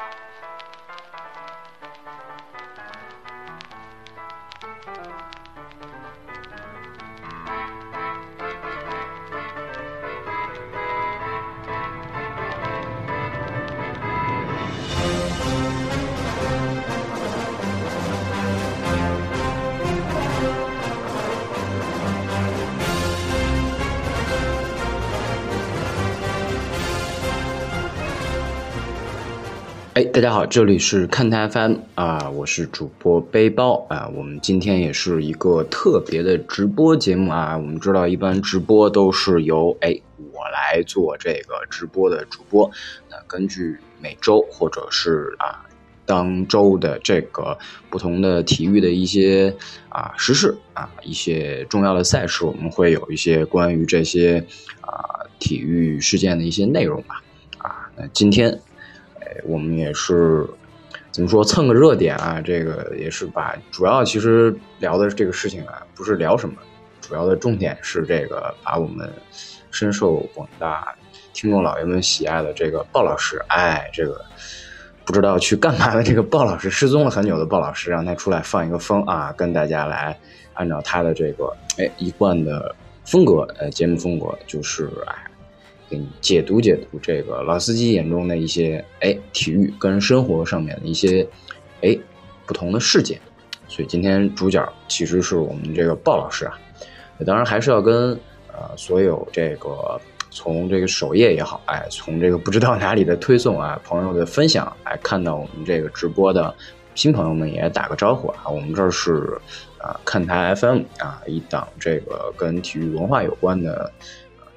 you 哎，大家好，这里是看台 FM 啊，我是主播背包啊。我们今天也是一个特别的直播节目啊。我们知道，一般直播都是由哎我来做这个直播的主播。那根据每周或者是啊当周的这个不同的体育的一些啊时事啊一些重要的赛事，我们会有一些关于这些啊体育事件的一些内容吧。啊，那今天。我们也是怎么说蹭个热点啊？这个也是把主要其实聊的这个事情啊，不是聊什么，主要的重点是这个把我们深受广大听众老爷们喜爱的这个鲍老师，哎，这个不知道去干嘛的这个鲍老师，失踪了很久的鲍老师，让他出来放一个风啊，跟大家来按照他的这个哎一贯的风格，呃，节目风格就是哎。给你解读解读这个老司机眼中的一些哎体育跟生活上面的一些哎不同的事件，所以今天主角其实是我们这个鲍老师啊，当然还是要跟呃所有这个从这个首页也好，哎从这个不知道哪里的推送啊朋友的分享来看到我们这个直播的新朋友们也打个招呼啊，我们这是啊看台 FM 啊一档这个跟体育文化有关的。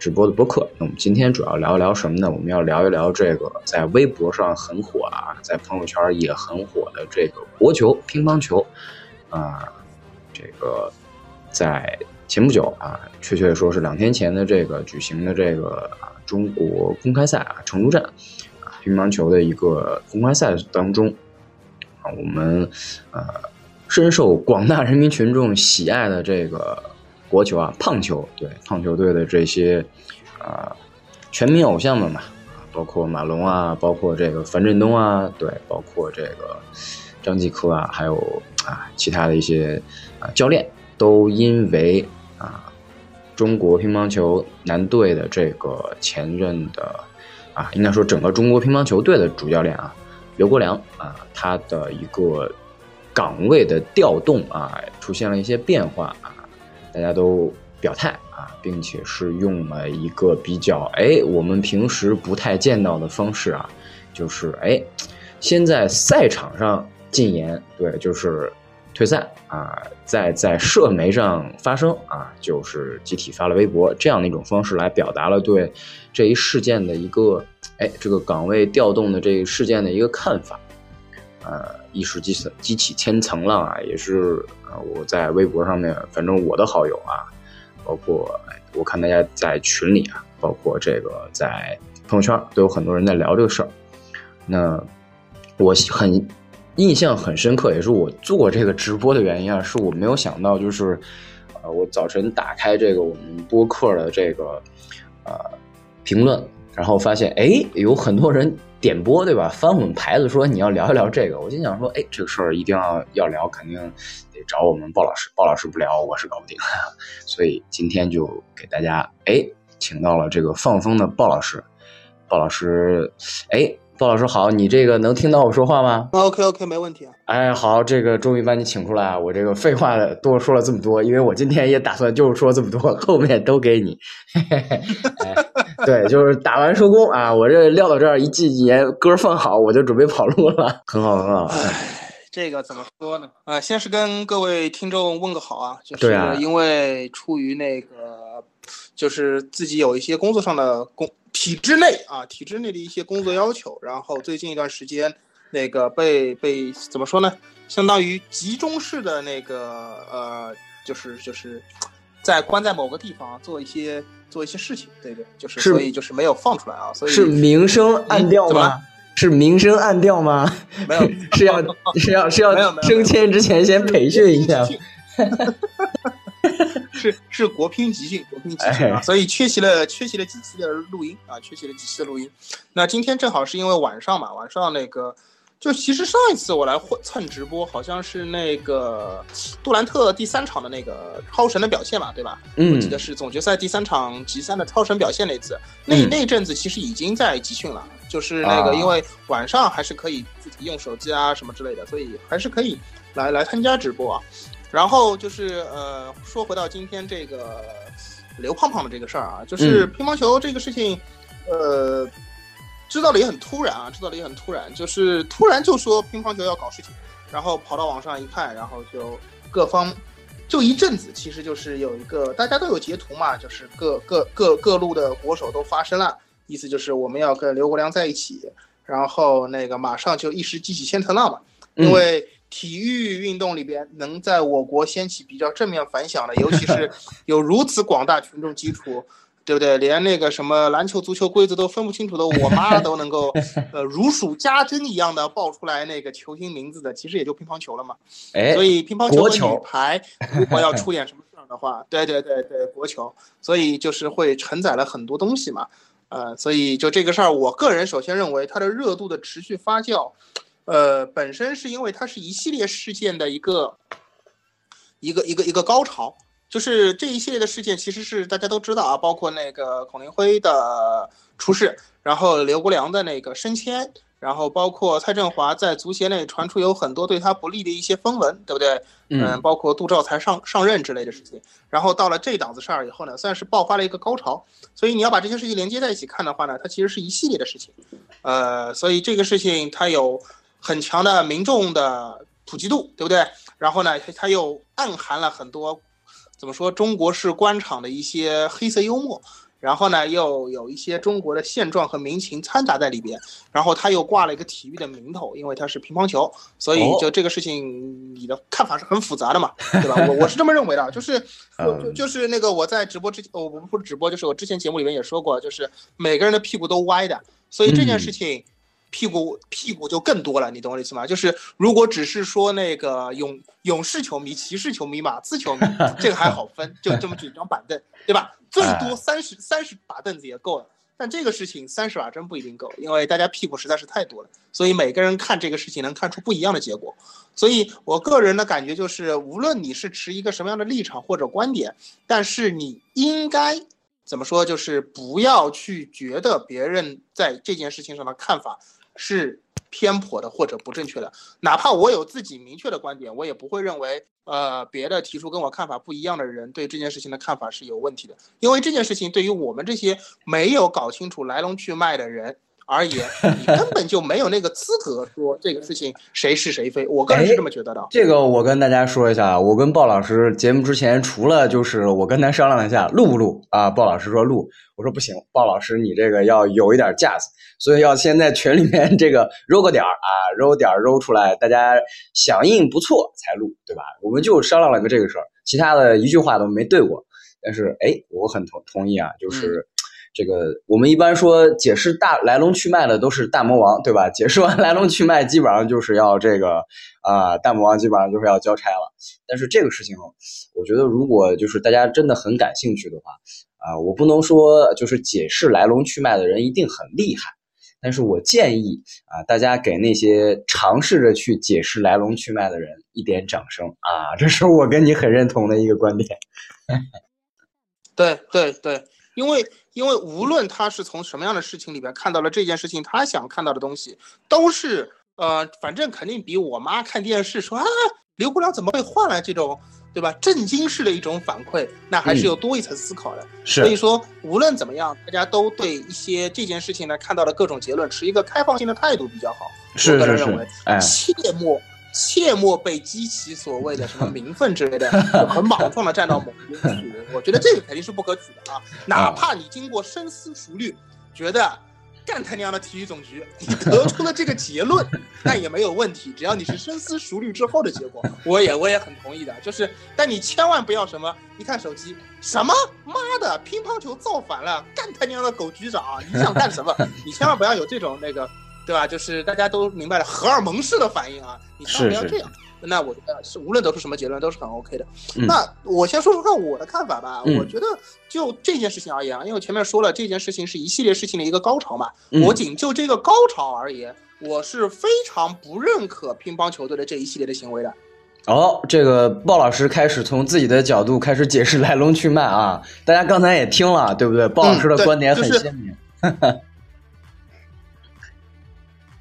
直播的播客，那我们今天主要聊一聊什么呢？我们要聊一聊这个在微博上很火啊，在朋友圈也很火的这个国球乒乓球啊，这个在前不久啊，确切说是两天前的这个举行的这个中国公开赛啊，成都站啊乒乓球的一个公开赛当中啊，我们呃深受广大人民群众喜爱的这个。国球啊，胖球对胖球队的这些啊全民偶像们嘛，包括马龙啊，包括这个樊振东啊，对，包括这个张继科啊，还有啊其他的一些啊教练，都因为啊中国乒乓球男队的这个前任的啊，应该说整个中国乒乓球队的主教练啊刘国梁啊，他的一个岗位的调动啊，出现了一些变化啊。大家都表态啊，并且是用了一个比较哎，我们平时不太见到的方式啊，就是哎，先在赛场上禁言，对，就是退赛啊，再在社媒上发声啊，就是集体发了微博这样的一种方式来表达了对这一事件的一个哎，这个岗位调动的这一事件的一个看法。呃，一时激起激起千层浪啊，也是呃，我在微博上面，反正我的好友啊，包括我看大家在群里啊，包括这个在朋友圈都有很多人在聊这个事儿。那我很印象很深刻，也是我做这个直播的原因啊，是我没有想到，就是呃，我早晨打开这个我们播客的这个呃评论，然后发现哎，有很多人。点播对吧？翻我们牌子说你要聊一聊这个，我心想说，哎，这个事儿一定要要聊，肯定得找我们鲍老师。鲍老师不聊，我是搞不定。所以今天就给大家哎，请到了这个放风的鲍老师。鲍老师，哎。鲍老师好，你这个能听到我说话吗？OK OK，没问题啊。哎，好，这个终于把你请出来，我这个废话多说了这么多，因为我今天也打算就是说这么多，后面都给你。对，就是打完收工啊，我这撂到这儿一季年歌放好，我就准备跑路了。很好很好。哎，这个怎么说呢？啊，先是跟各位听众问个好啊，就是因为出于那个，就是自己有一些工作上的工。体制内啊，体制内的一些工作要求，然后最近一段时间，那个被被怎么说呢？相当于集中式的那个呃，就是就是在关在某个地方做一些做一些事情，对对，就是所以就是没有放出来啊。所以是明升暗调吗？是明升暗调吗？没有，是要是要是要升迁之前先培训一下。是是国乒集训，国乒集训啊，所以缺席了缺席了几期的录音啊，缺席了几期的录音。那今天正好是因为晚上嘛，晚上那个。就其实上一次我来蹭直播，好像是那个杜兰特第三场的那个超神的表现嘛，对吧？嗯，我记得是总决赛第三场集三的超神表现那次。那那阵子其实已经在集训了，就是那个因为晚上还是可以自己用手机啊什么之类的，所以还是可以来来参加直播啊。然后就是呃，说回到今天这个刘胖胖的这个事儿啊，就是乒乓球这个事情，呃。知道的也很突然啊，知道的也很突然，就是突然就说乒乓球要搞事情，然后跑到网上一看，然后就各方就一阵子，其实就是有一个大家都有截图嘛，就是各各各各路的国手都发声了，意思就是我们要跟刘国梁在一起，然后那个马上就一时激起千层浪嘛，因为体育运动里边能在我国掀起比较正面反响的，尤其是 有如此广大群众基础。对不对？连那个什么篮球、足球规则都分不清楚的我妈都能够，呃，如数家珍一样的报出来那个球星名字的，其实也就乒乓球了嘛。哎，所以乒乓球和女排如果要出 点什么事儿的话，对对对对，国球，所以就是会承载了很多东西嘛。呃，所以就这个事儿，我个人首先认为它的热度的持续发酵，呃，本身是因为它是一系列事件的一个一个一个一个高潮。就是这一系列的事件，其实是大家都知道啊，包括那个孔令辉的出事，然后刘国梁的那个升迁，然后包括蔡振华在足协内传出有很多对他不利的一些风闻，对不对？嗯，包括杜兆才上上任之类的事情，然后到了这档子事儿以后呢，算是爆发了一个高潮。所以你要把这些事情连接在一起看的话呢，它其实是一系列的事情。呃，所以这个事情它有很强的民众的普及度，对不对？然后呢，它又暗含了很多。怎么说？中国式官场的一些黑色幽默，然后呢，又有一些中国的现状和民情掺杂在里边，然后他又挂了一个体育的名头，因为他是乒乓球，所以就这个事情，你的看法是很复杂的嘛，对吧？我我是这么认为的，就是 就就是那个我在直播之前，我不是直播，就是我之前节目里面也说过，就是每个人的屁股都歪的，所以这件事情。屁股屁股就更多了，你懂我意思吗？就是如果只是说那个勇勇士球迷、骑士球迷、马刺球迷，这个还好分，就这么几张板凳，对吧？最多三十三十把凳子也够了。但这个事情三十把真不一定够，因为大家屁股实在是太多了，所以每个人看这个事情能看出不一样的结果。所以我个人的感觉就是，无论你是持一个什么样的立场或者观点，但是你应该怎么说？就是不要去觉得别人在这件事情上的看法。是偏颇的或者不正确的，哪怕我有自己明确的观点，我也不会认为，呃，别的提出跟我看法不一样的人对这件事情的看法是有问题的，因为这件事情对于我们这些没有搞清楚来龙去脉的人。而言，你根本就没有那个资格说这个事情谁是谁非。我个人是这么觉得的。这个我跟大家说一下，我跟鲍老师节目之前，除了就是我跟他商量一下录不录啊，鲍老师说录，我说不行，鲍老师你这个要有一点架子，所以要先在群里面这个揉个点儿啊，揉点儿揉出来，大家响应不错才录，对吧？我们就商量了个这个事儿，其他的一句话都没对过。但是哎，我很同同意啊，就是。这个我们一般说解释大来龙去脉的都是大魔王，对吧？解释完 来龙去脉，基本上就是要这个啊，大魔王基本上就是要交差了。但是这个事情，我觉得如果就是大家真的很感兴趣的话，啊，我不能说就是解释来龙去脉的人一定很厉害，但是我建议啊，大家给那些尝试着去解释来龙去脉的人一点掌声啊，这是我跟你很认同的一个观点。对对对，因为。因为无论他是从什么样的事情里边看到了这件事情，他想看到的东西都是呃，反正肯定比我妈看电视说啊刘国梁怎么会换了这种对吧震惊式的一种反馈，那还是有多一层思考的。所以说无论怎么样，大家都对一些这件事情呢看到的各种结论持一个开放性的态度比较好。是是是，切莫。切莫被激起所谓的什么名分之类的，很莽撞的站到某一边去。我觉得这个肯定是不可取的啊！哪怕你经过深思熟虑，觉得干他娘的体育总局，你得出了这个结论，那也没有问题。只要你是深思熟虑之后的结果，我也我也很同意的。就是，但你千万不要什么一看手机，什么妈的乒乓球造反了，干他娘的狗局长，你想干什么？你千万不要有这种那个。对吧？就是大家都明白了荷尔蒙式的反应啊，你千万不要这样。那我觉得是无论得出什么结论都是很 OK 的。那我先说说看我的看法吧。我觉得就这件事情而言啊，因为我前面说了这件事情是一系列事情的一个高潮嘛，我仅就这个高潮而言，我是非常不认可乒乓球队的这一系列的行为的。哦，这个鲍老师开始从自己的角度开始解释来龙去脉啊！大家刚才也听了，对不对？鲍老师的观点很鲜明。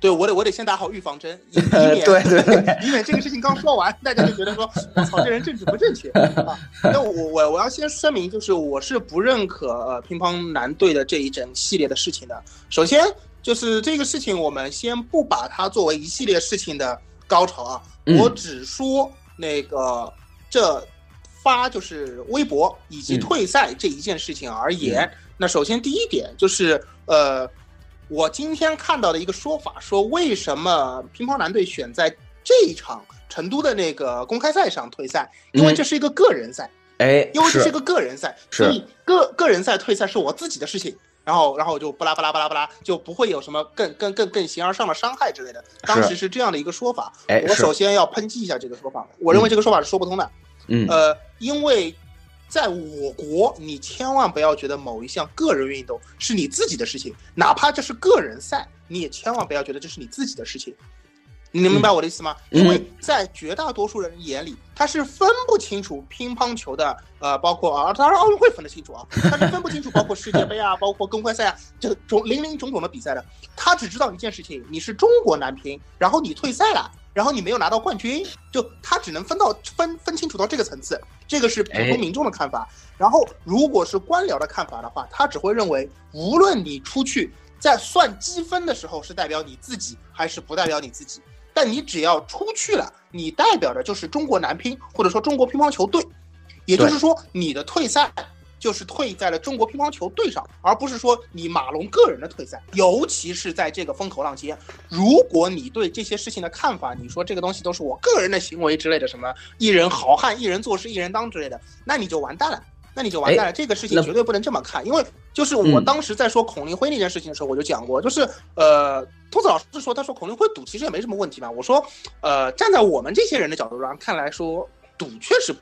对，我得我得先打好预防针，以免对对对，以免这个事情刚说完，大家就觉得说，我操，这人政治不正确啊！那我我我要先声明，就是我是不认可呃乒乓男队的这一整系列的事情的。首先就是这个事情，我们先不把它作为一系列事情的高潮啊，我只说那个这发就是微博以及退赛这一件事情而言。那首先第一点就是呃。我今天看到的一个说法，说为什么乒乓男队选在这一场成都的那个公开赛上退赛？因为这是一个个人赛，哎，因为这是一个个人赛，所以个个人赛退赛是我自己的事情。然后，然后就巴拉巴拉巴拉巴拉，就不会有什么更更更更形而上的伤害之类的。当时是这样的一个说法，我首先要抨击一下这个说法，我认为这个说法是说不通的。嗯，呃，因为。在我国，你千万不要觉得某一项个人运动是你自己的事情，哪怕这是个人赛，你也千万不要觉得这是你自己的事情。你能明白我的意思吗？因为在绝大多数人眼里，他是分不清楚乒乓球的，呃，包括啊，当然奥运会分得清楚啊，他是分不清楚包括世界杯啊，包括公开赛啊，这种零零种种的比赛的。他只知道一件事情，你是中国男乒，然后你退赛了。然后你没有拿到冠军，就他只能分到分分清楚到这个层次，这个是普通民众的看法。然后如果是官僚的看法的话，他只会认为，无论你出去在算积分的时候是代表你自己还是不代表你自己，但你只要出去了，你代表的就是中国男乒或者说中国乒乓球队，也就是说你的退赛。就是退在了中国乒乓球队上，而不是说你马龙个人的退赛。尤其是在这个风口浪尖，如果你对这些事情的看法，你说这个东西都是我个人的行为之类的，什么一人好汉一人做事一人当之类的，那你就完蛋了，那你就完蛋了。这个事情绝对不能这么看，因为就是我当时在说孔令辉那件事情的时候，我就讲过，就是呃，兔子老师说，他说孔令辉赌其实也没什么问题嘛。我说，呃，站在我们这些人的角度上看来说，赌确实。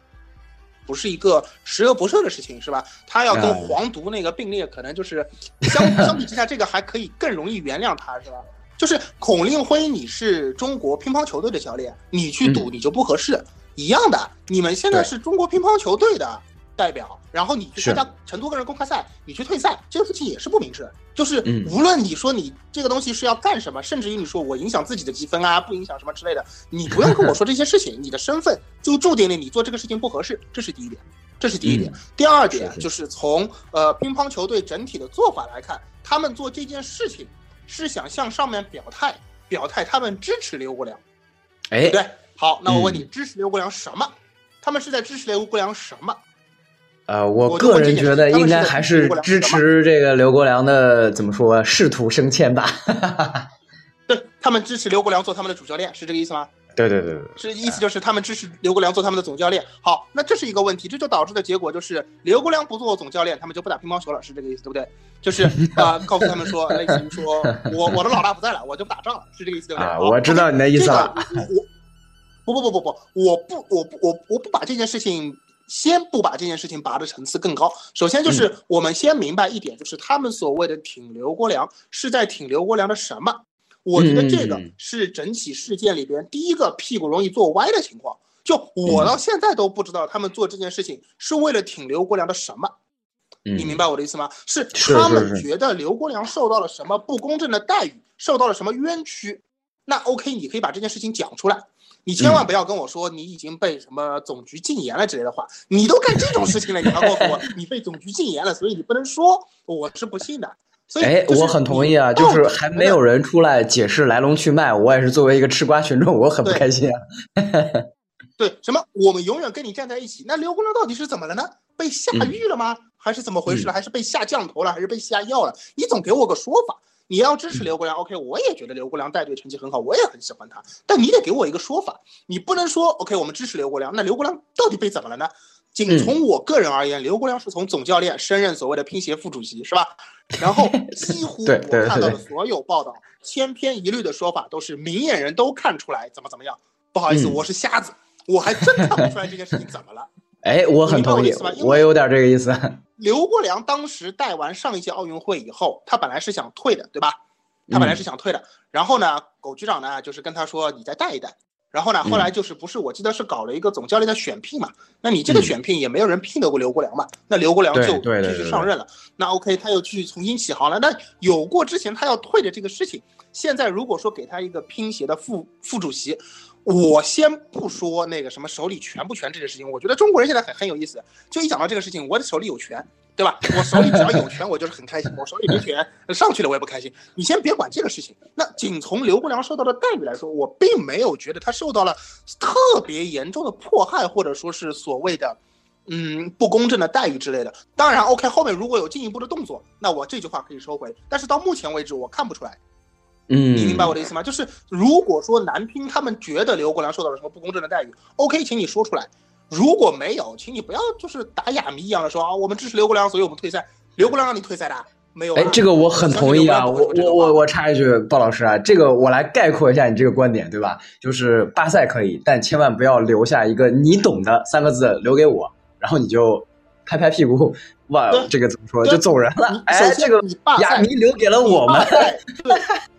不是一个十恶不赦的事情，是吧？他要跟黄毒那个并列，可能就是相 相比之下，这个还可以更容易原谅他，是吧？就是孔令辉，你是中国乒乓球队的教练，你去赌你就不合适，一样的。你们现在是中国乒乓球队的。代表，然后你去参加成都个人公开赛，你去退赛，这个事情也是不明智。就是无论你说你这个东西是要干什么，甚至于你说我影响自己的积分啊，不影响什么之类的，你不用跟我说这些事情，你的身份就注定了你做这个事情不合适，这是第一点，这是第一点。第二点就是从呃乒乓球队整体的做法来看，他们做这件事情是想向上面表态，表态他们支持刘国梁，哎，对？好，那我问你，支持刘国梁什么？他们是在支持刘国梁什么？呃，我个人觉得应该还是支持这个刘国梁的，怎么说，仕途升迁吧。对他们支持刘国梁做他们的主教练，是这个意思吗？对对对对，是意思就是他们支持刘国梁做他们的总教练。好，那这是一个问题，这就导致的结果就是刘国梁不做总教练，他们就不打乒乓球了，是这个意思对不对？就是啊，告诉他们说，类似于说我我的老大不在了，我就不打仗了，是这个意思对不对？啊，我知道你的意思了。我不不不不不，我不我不我我不把这件事情。先不把这件事情拔的层次更高，首先就是我们先明白一点，就是他们所谓的挺刘国梁是在挺刘国梁的什么？我觉得这个是整起事件里边第一个屁股容易坐歪的情况。就我到现在都不知道他们做这件事情是为了挺刘国梁的什么？你明白我的意思吗？是他们觉得刘国梁受到了什么不公正的待遇，受到了什么冤屈？那 OK，你可以把这件事情讲出来。你千万不要跟我说你已经被什么总局禁言了之类的话，你都干这种事情了，你还告诉我 你被总局禁言了，所以你不能说，我是不信的。所以，哎，我很同意啊，就是还没有人出来解释来龙去脉，我也是作为一个吃瓜群众，我很不开心啊。对，什么？我们永远跟你站在一起。那刘国梁到底是怎么了呢？被下狱了吗？还是怎么回事了？还是被下降头了？还是被下药了？你总给我个说法。你要支持刘国梁，OK，我也觉得刘国梁带队成绩很好，我也很喜欢他。但你得给我一个说法，你不能说 OK，我们支持刘国梁，那刘国梁到底被怎么了呢？仅从我个人而言，刘国梁是从总教练升任所谓的乒协副主席，是吧？然后几乎 我看到的所有报道，千篇一律的说法都是明眼人都看出来怎么怎么样，不好意思，我是瞎子，我还真看不出来这件事情怎么了。哎，我很同意，我有点这个意思。刘国梁当时带完上一届奥运会以后，他本来是想退的，对吧？他本来是想退的。然后呢，狗局长呢，就是跟他说：“你再带一带。”然后呢，后来就是不是我记得是搞了一个总教练的选聘嘛？那你这个选聘也没有人聘得过刘国梁嘛？那刘国梁就继续上任了。那 OK，他又继续重新起航了。那有过之前他要退的这个事情，现在如果说给他一个拼协的副副主席。我先不说那个什么手里权不权这件事情，我觉得中国人现在很很有意思，就一讲到这个事情，我的手里有权，对吧？我手里只要有权，我就是很开心；我手里没权，上去了我也不开心。你先别管这个事情。那仅从刘国梁受到的待遇来说，我并没有觉得他受到了特别严重的迫害，或者说是所谓的嗯不公正的待遇之类的。当然，OK，后面如果有进一步的动作，那我这句话可以收回。但是到目前为止，我看不出来。嗯，你明白我的意思吗？就是如果说男乒他们觉得刘国梁受到了什么不公正的待遇，OK，请你说出来。如果没有，请你不要就是打哑谜一样的说啊，我们支持刘国梁，所以我们退赛。刘国梁让你退赛的，没有？哎，这个我很同意啊。我我我我插一句，鲍老师啊，这个我来概括一下你这个观点，对吧？就是罢赛可以，但千万不要留下一个你懂的三个字留给我，然后你就拍拍屁股，哇，这个怎么说就走人了？哎，这个哑谜留给了我们。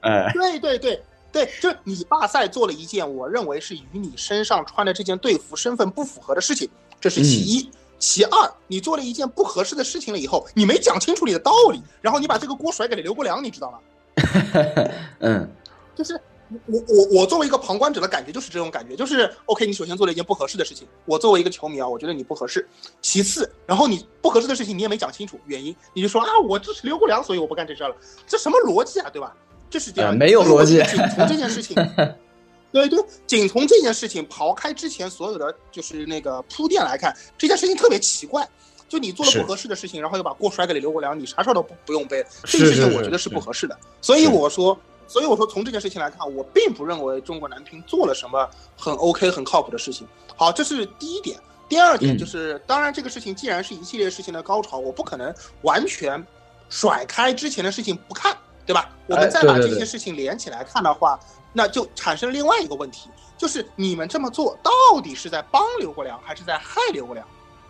哎，对对对对，就你罢赛做了一件我认为是与你身上穿的这件队服身份不符合的事情，这是其一。其二，你做了一件不合适的事情了以后，你没讲清楚你的道理，然后你把这个锅甩给了刘国梁，你知道吗？嗯，就是我我我作为一个旁观者的感觉就是这种感觉，就是 OK，你首先做了一件不合适的事情，我作为一个球迷啊，我觉得你不合适。其次，然后你不合适的事情你也没讲清楚原因，你就说啊，我支持刘国梁，所以我不干这事了，这什么逻辑啊，对吧？就是这样，没有逻辑。仅从这件事情，对对，仅从这件事情刨开之前所有的就是那个铺垫来看，这件事情特别奇怪。就你做了不合适的事情，然后又把锅甩给了刘国梁，你啥事儿都不不用背。这个事情我觉得是不合适的。所以我说，所以我说从这件事情来看，我并不认为中国男乒做了什么很 OK、很靠谱的事情。好，这是第一点。第二点就是，当然这个事情既然是一系列事情的高潮，我不可能完全甩开之前的事情不看。对吧？我们再把这些事情连起来看的话，那就产生另外一个问题，就是你们这么做到底是在帮刘国梁，还是在害刘国梁？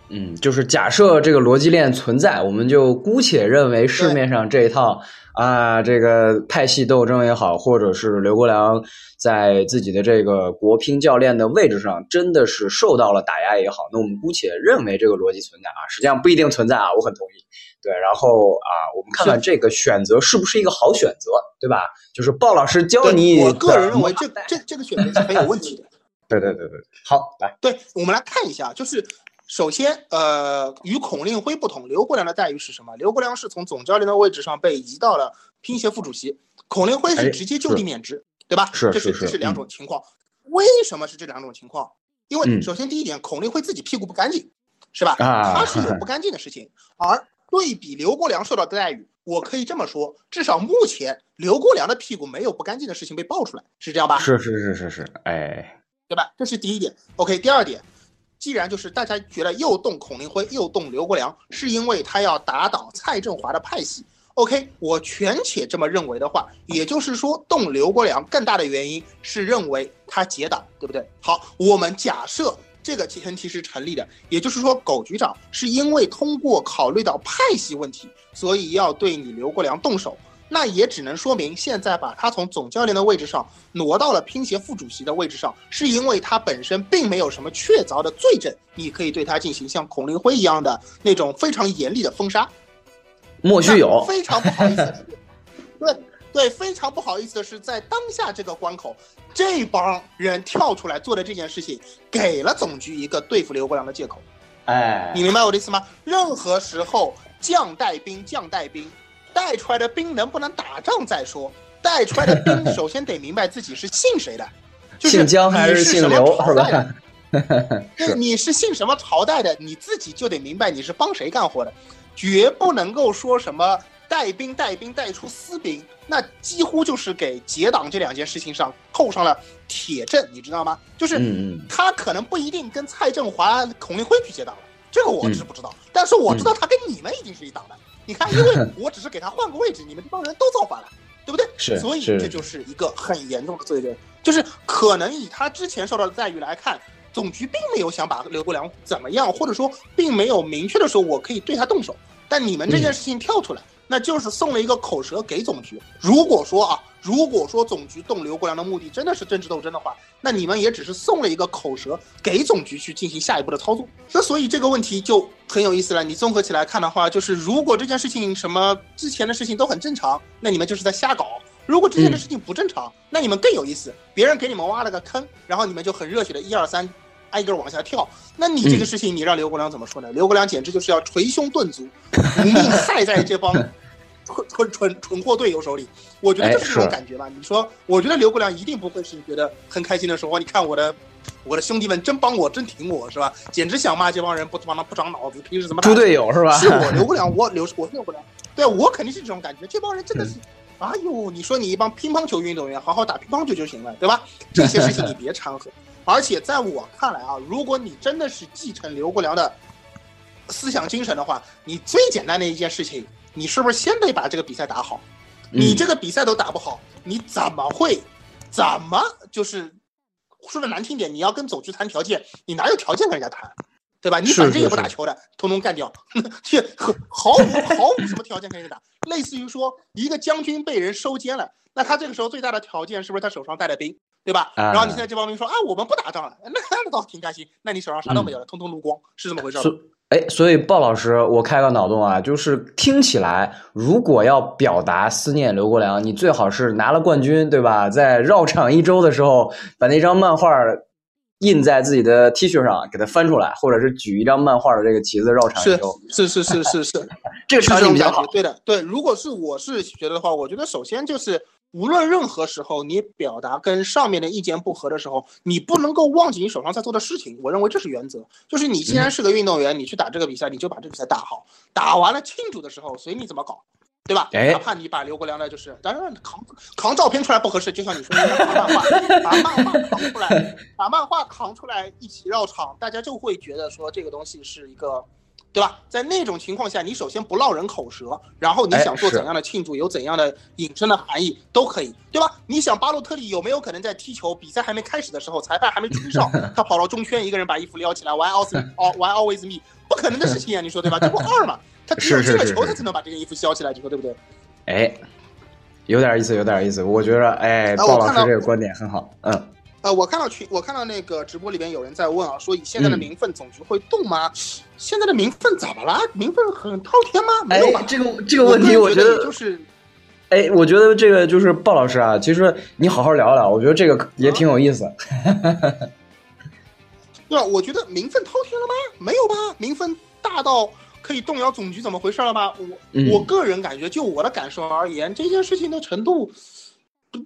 嗯，就是假设这个逻辑链存在，我们就姑且认为市面上这一套啊，这个派系斗争也好，或者是刘国梁在自己的这个国乒教练的位置上真的是受到了打压也好，那我们姑且认为这个逻辑存在啊，实际上不一定存在啊，我很同意。对，然后啊，我们看看这个选择是不是一个好选择，对吧？就是鲍老师教你，我个人认为这这这个选择是很有问题的。对对对对，好，来，对我们来看一下，就是首先，呃，与孔令辉不同，刘国梁的待遇是什么？刘国梁是从总教练的位置上被移到了乒协副主席，孔令辉是直接就地免职，对吧？是是是，这是两种情况。为什么是这两种情况？因为首先第一点，孔令辉自己屁股不干净，是吧？他是有 不干净的事情，而。对比刘国梁受到的待遇，我可以这么说，至少目前刘国梁的屁股没有不干净的事情被爆出来，是这样吧？是是是是是，哎，对吧？这是第一点。OK，第二点，既然就是大家觉得又动孔令辉又动刘国梁，是因为他要打倒蔡振华的派系。OK，我全且这么认为的话，也就是说动刘国梁更大的原因是认为他结党，对不对？好，我们假设。这个前提是成立的，也就是说，狗局长是因为通过考虑到派系问题，所以要对你刘国梁动手。那也只能说明，现在把他从总教练的位置上挪到了乒协副主席的位置上，是因为他本身并没有什么确凿的罪证，你可以对他进行像孔令辉一样的那种非常严厉的封杀。莫须有，非常不好意思，对。对，非常不好意思的是，在当下这个关口，这帮人跳出来做的这件事情，给了总局一个对付刘国梁的借口。哎，你明白我的意思吗？任何时候将带兵，将带兵，带出来的兵能不能打仗再说。带出来的兵首先得明白自己是姓谁的，姓姜还是姓刘？是吧？对，你是姓什么朝代的，你自己就得明白你是帮谁干活的，绝不能够说什么。带兵带兵带出私兵，那几乎就是给结党这两件事情上扣上了铁证，你知道吗？就是他可能不一定跟蔡振华、孔令辉去结党了，这个我是不知道。但是我知道他跟你们已经是一党的。你看，因为我只是给他换个位置，你们这帮人都造反了，对不对？是，所以这就是一个很严重的罪证。就是可能以他之前受到的待遇来看，总局并没有想把刘国梁怎么样，或者说并没有明确的说我可以对他动手。但你们这件事情跳出来，那就是送了一个口舌给总局。如果说啊，如果说总局动刘国梁的目的真的是政治斗争的话，那你们也只是送了一个口舌给总局去进行下一步的操作。那所以这个问题就很有意思了。你综合起来看的话，就是如果这件事情什么之前的事情都很正常，那你们就是在瞎搞。如果之前的事情不正常，那你们更有意思。别人给你们挖了个坑，然后你们就很热血的一二三，挨个往下跳。那你这个事情，你让刘国梁怎么说呢？刘国梁简直就是要捶胸顿足，命害在这帮蠢蠢蠢蠢货队友手里。我觉得就是这种感觉吧。你说，我觉得刘国梁一定不会是觉得很开心的时候。你看我的，我的兄弟们真帮我，真挺我是吧？简直想骂这帮人不帮他不长脑子，平时怎么猪队友是吧？是我 刘国梁，我刘我刘国梁，对我肯定是这种感觉。这帮人真的是。哎呦，你说你一帮乒乓球运动员好好打乒乓球就行了，对吧？这些事情你别掺和。而且在我看来啊，如果你真的是继承刘国梁的思想精神的话，你最简单的一件事情，你是不是先得把这个比赛打好？你这个比赛都打不好，你怎么会？怎么就是说的难听点，你要跟总局谈条件，你哪有条件跟人家谈？对吧？你反正也不打球的，通通干掉，去毫无毫无什么条件跟人家打。类似于说，一个将军被人收监了，那他这个时候最大的条件是不是他手上带了兵，对吧？然后你现在这帮兵说啊，我们不打仗了，那 那倒挺开心。那你手上啥都没有了，通通撸光，是这么回事吗？哎，所以鲍老师，我开个脑洞啊，就是听起来，如果要表达思念刘国梁，你最好是拿了冠军，对吧？在绕场一周的时候，把那张漫画。印在自己的 T 恤上，给它翻出来，或者是举一张漫画的这个旗子绕场是是是是是是，这个场景比较好。对的，对。如果是我是觉得的话，我觉得首先就是无论任何时候你表达跟上面的意见不合的时候，你不能够忘记你手上在做的事情。我认为这是原则，就是你既然是个运动员，你去打这个比赛，你就把这个比赛打好，打完了庆祝的时候随你怎么搞。对吧？哪怕你把刘国梁的，就是当然扛扛照片出来不合适，就像你说的，扛漫画，把漫画扛出来，把漫画扛出来一起绕场，大家就会觉得说这个东西是一个，对吧？在那种情况下，你首先不落人口舌，然后你想做怎样的庆祝，有怎样的引申的含义都可以，对吧？你想巴洛特利有没有可能在踢球比赛还没开始的时候，裁判还没吹哨，他跑到中圈，一个人把衣服撩起来，，Why always Why always me，不可能的事情啊！你说对吧？这不二嘛？他只有进了球，他才能把这件衣服削起来，你说对不对？哎，有点意思，有点意思。我觉得，哎，鲍老师这个观点很好。嗯，呃，我看到群，我看到那个直播里边有人在问啊，说以现在的名分，总局会动吗？现在的名分怎么了？名分很滔天吗？没有吧？这个这个问题，我觉得就是，哎，我觉得这个就是鲍老师啊，其实你好好聊聊，我觉得这个也挺有意思。对吧？我觉得名分滔天了吗？没有吧？名分大到。可以动摇总局怎么回事了吧？我我个人感觉，就我的感受而言，这件事情的程度，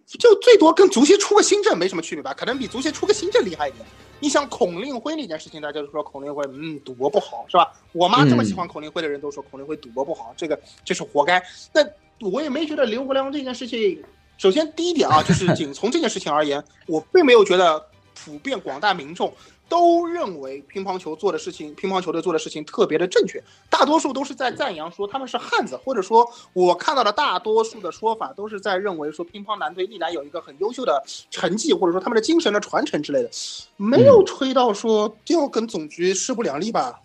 就最多跟足协出个新政没什么区别吧，可能比足协出个新政厉害一点。你想孔令辉那件事情，大家都说孔令辉嗯赌博不好是吧？我妈这么喜欢孔令辉的人都说孔令辉赌博不好，这个这是活该。那我也没觉得刘国梁这件事情，首先第一点啊，就是仅从这件事情而言，我并没有觉得普遍广大民众。都认为乒乓球做的事情，乒乓球队做的事情特别的正确，大多数都是在赞扬说他们是汉子，或者说我看到的大多数的说法都是在认为说乒乓男队历来有一个很优秀的成绩，或者说他们的精神的传承之类的，没有吹到说要跟总局势不两立吧？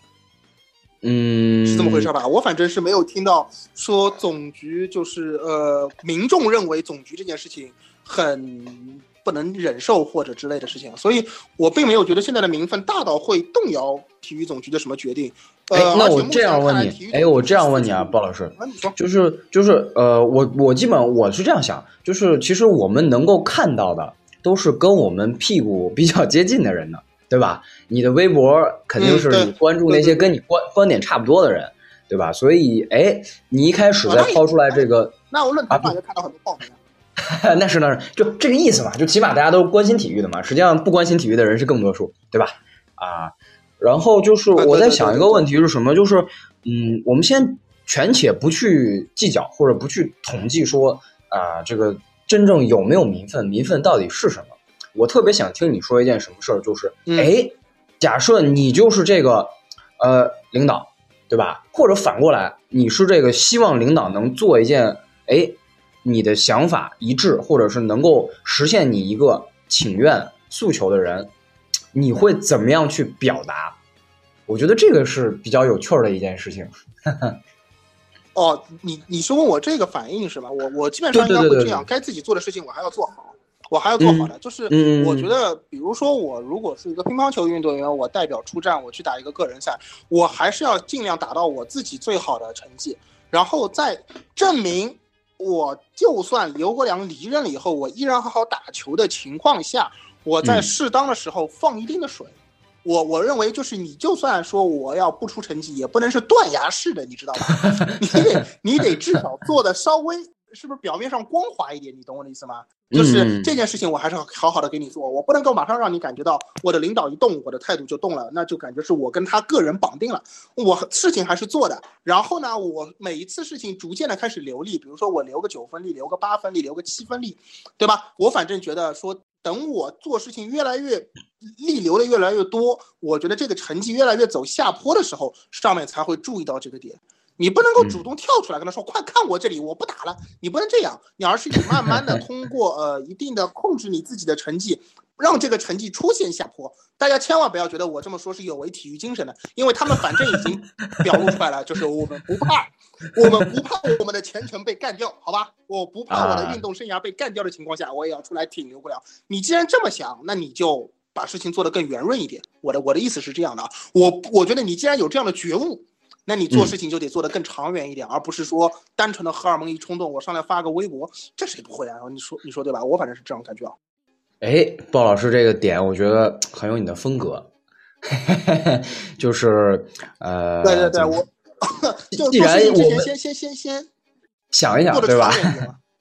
嗯，是这么回事吧？我反正是没有听到说总局就是呃，民众认为总局这件事情很。不能忍受或者之类的事情，所以我并没有觉得现在的名分大到会动摇体育总局的什么决定。哎，那我这样问你，哎，我这样问你啊，鲍老师，就是就是呃，我我基本我是这样想，就是其实我们能够看到的都是跟我们屁股 比较接近的人的，对吧？你的微博肯定是你关注那些跟你观观点差不多的人，对吧？所以，哎，你一开始在抛出来这个，那我论坛上就看到很多报名。那是那是，就这个意思嘛，就起码大家都关心体育的嘛。实际上不关心体育的人是更多数，对吧？啊，然后就是我在想一个问题是什么，就是嗯，我们先全且不去计较或者不去统计说啊，这个真正有没有民愤，民愤到底是什么？我特别想听你说一件什么事儿，就是哎，假设你就是这个呃领导，对吧？或者反过来，你是这个希望领导能做一件哎。你的想法一致，或者是能够实现你一个请愿诉求的人，你会怎么样去表达？我觉得这个是比较有趣儿的一件事情。哦，你你是问我这个反应是吧？我我基本上应该会这样，该自己做的事情我还要做好，我还要做好的。就是我觉得，比如说我如果是一个乒乓球运动员，我代表出战，我去打一个个人赛，我还是要尽量打到我自己最好的成绩，然后再证明，我就算刘国梁离任了以后，我依然好好打球的情况下，我在适当的时候放一定的水。我我认为就是你就算说我要不出成绩，也不能是断崖式的，你知道吧？你得你得至少做的稍微是不是表面上光滑一点？你懂我的意思吗？就是这件事情我还是要好好的给你做，我不能够马上让你感觉到我的领导一动，我的态度就动了，那就感觉是我跟他个人绑定了。我事情还是做的，然后呢，我每一次事情逐渐的开始留力，比如说我留个九分力，留个八分力，留个七分力，对吧？我反正觉得说。等我做事情越来越力留的越来越多，我觉得这个成绩越来越走下坡的时候，上面才会注意到这个点。你不能够主动跳出来跟他说：“快看我这里，我不打了。”你不能这样，你而是你慢慢的 通过呃一定的控制你自己的成绩。让这个成绩出现下坡，大家千万不要觉得我这么说是有违体育精神的，因为他们反正已经 表露出来了，就是我们不怕，我们不怕我们的前程被干掉，好吧？我不怕我的运动生涯被干掉的情况下，我也要出来挺牛不了。你既然这么想，那你就把事情做得更圆润一点。我的我的意思是这样的啊，我我觉得你既然有这样的觉悟，那你做事情就得做得更长远一点，而不是说单纯的荷尔蒙一冲动，我上来发个微博，这谁不会啊？你说你说对吧？我反正是这样感觉啊。哎，鲍老师这个点，我觉得很有你的风格，就是呃，对对对，我 既然我们先先先先想一想，对吧？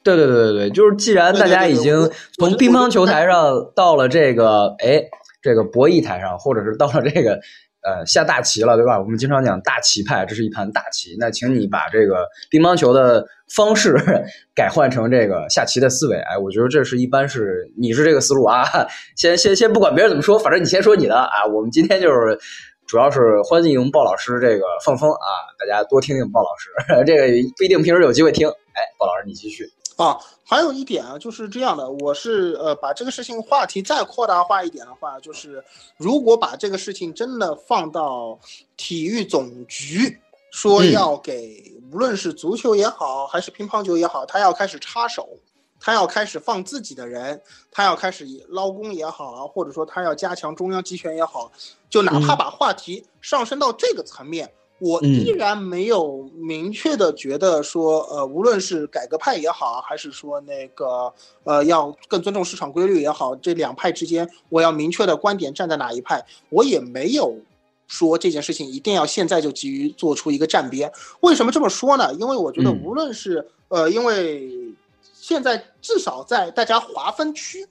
对对对对对，就是既然大家已经从乒乓球台上到了这个哎这个博弈台上，或者是到了这个。呃，下大棋了，对吧？我们经常讲大棋派，这是一盘大棋。那请你把这个乒乓球的方式 改换成这个下棋的思维。哎，我觉得这是一般是你是这个思路啊。先先先不管别人怎么说，反正你先说你的啊。我们今天就是主要是欢迎鲍老师这个放风啊，大家多听听鲍老师。这个不一定平时有机会听。哎，鲍老师你继续。啊，还有一点啊，就是这样的，我是呃，把这个事情话题再扩大化一点的话，就是如果把这个事情真的放到体育总局，说要给无论是足球也好，还是乒乓球也好，他要开始插手，他要开始放自己的人，他要开始捞工也好啊，或者说他要加强中央集权也好，就哪怕把话题上升到这个层面。我依然没有明确的觉得说，呃，无论是改革派也好，还是说那个，呃，要更尊重市场规律也好，这两派之间，我要明确的观点站在哪一派，我也没有说这件事情一定要现在就急于做出一个站边。为什么这么说呢？因为我觉得，无论是呃，因为现在至少在大家划分区，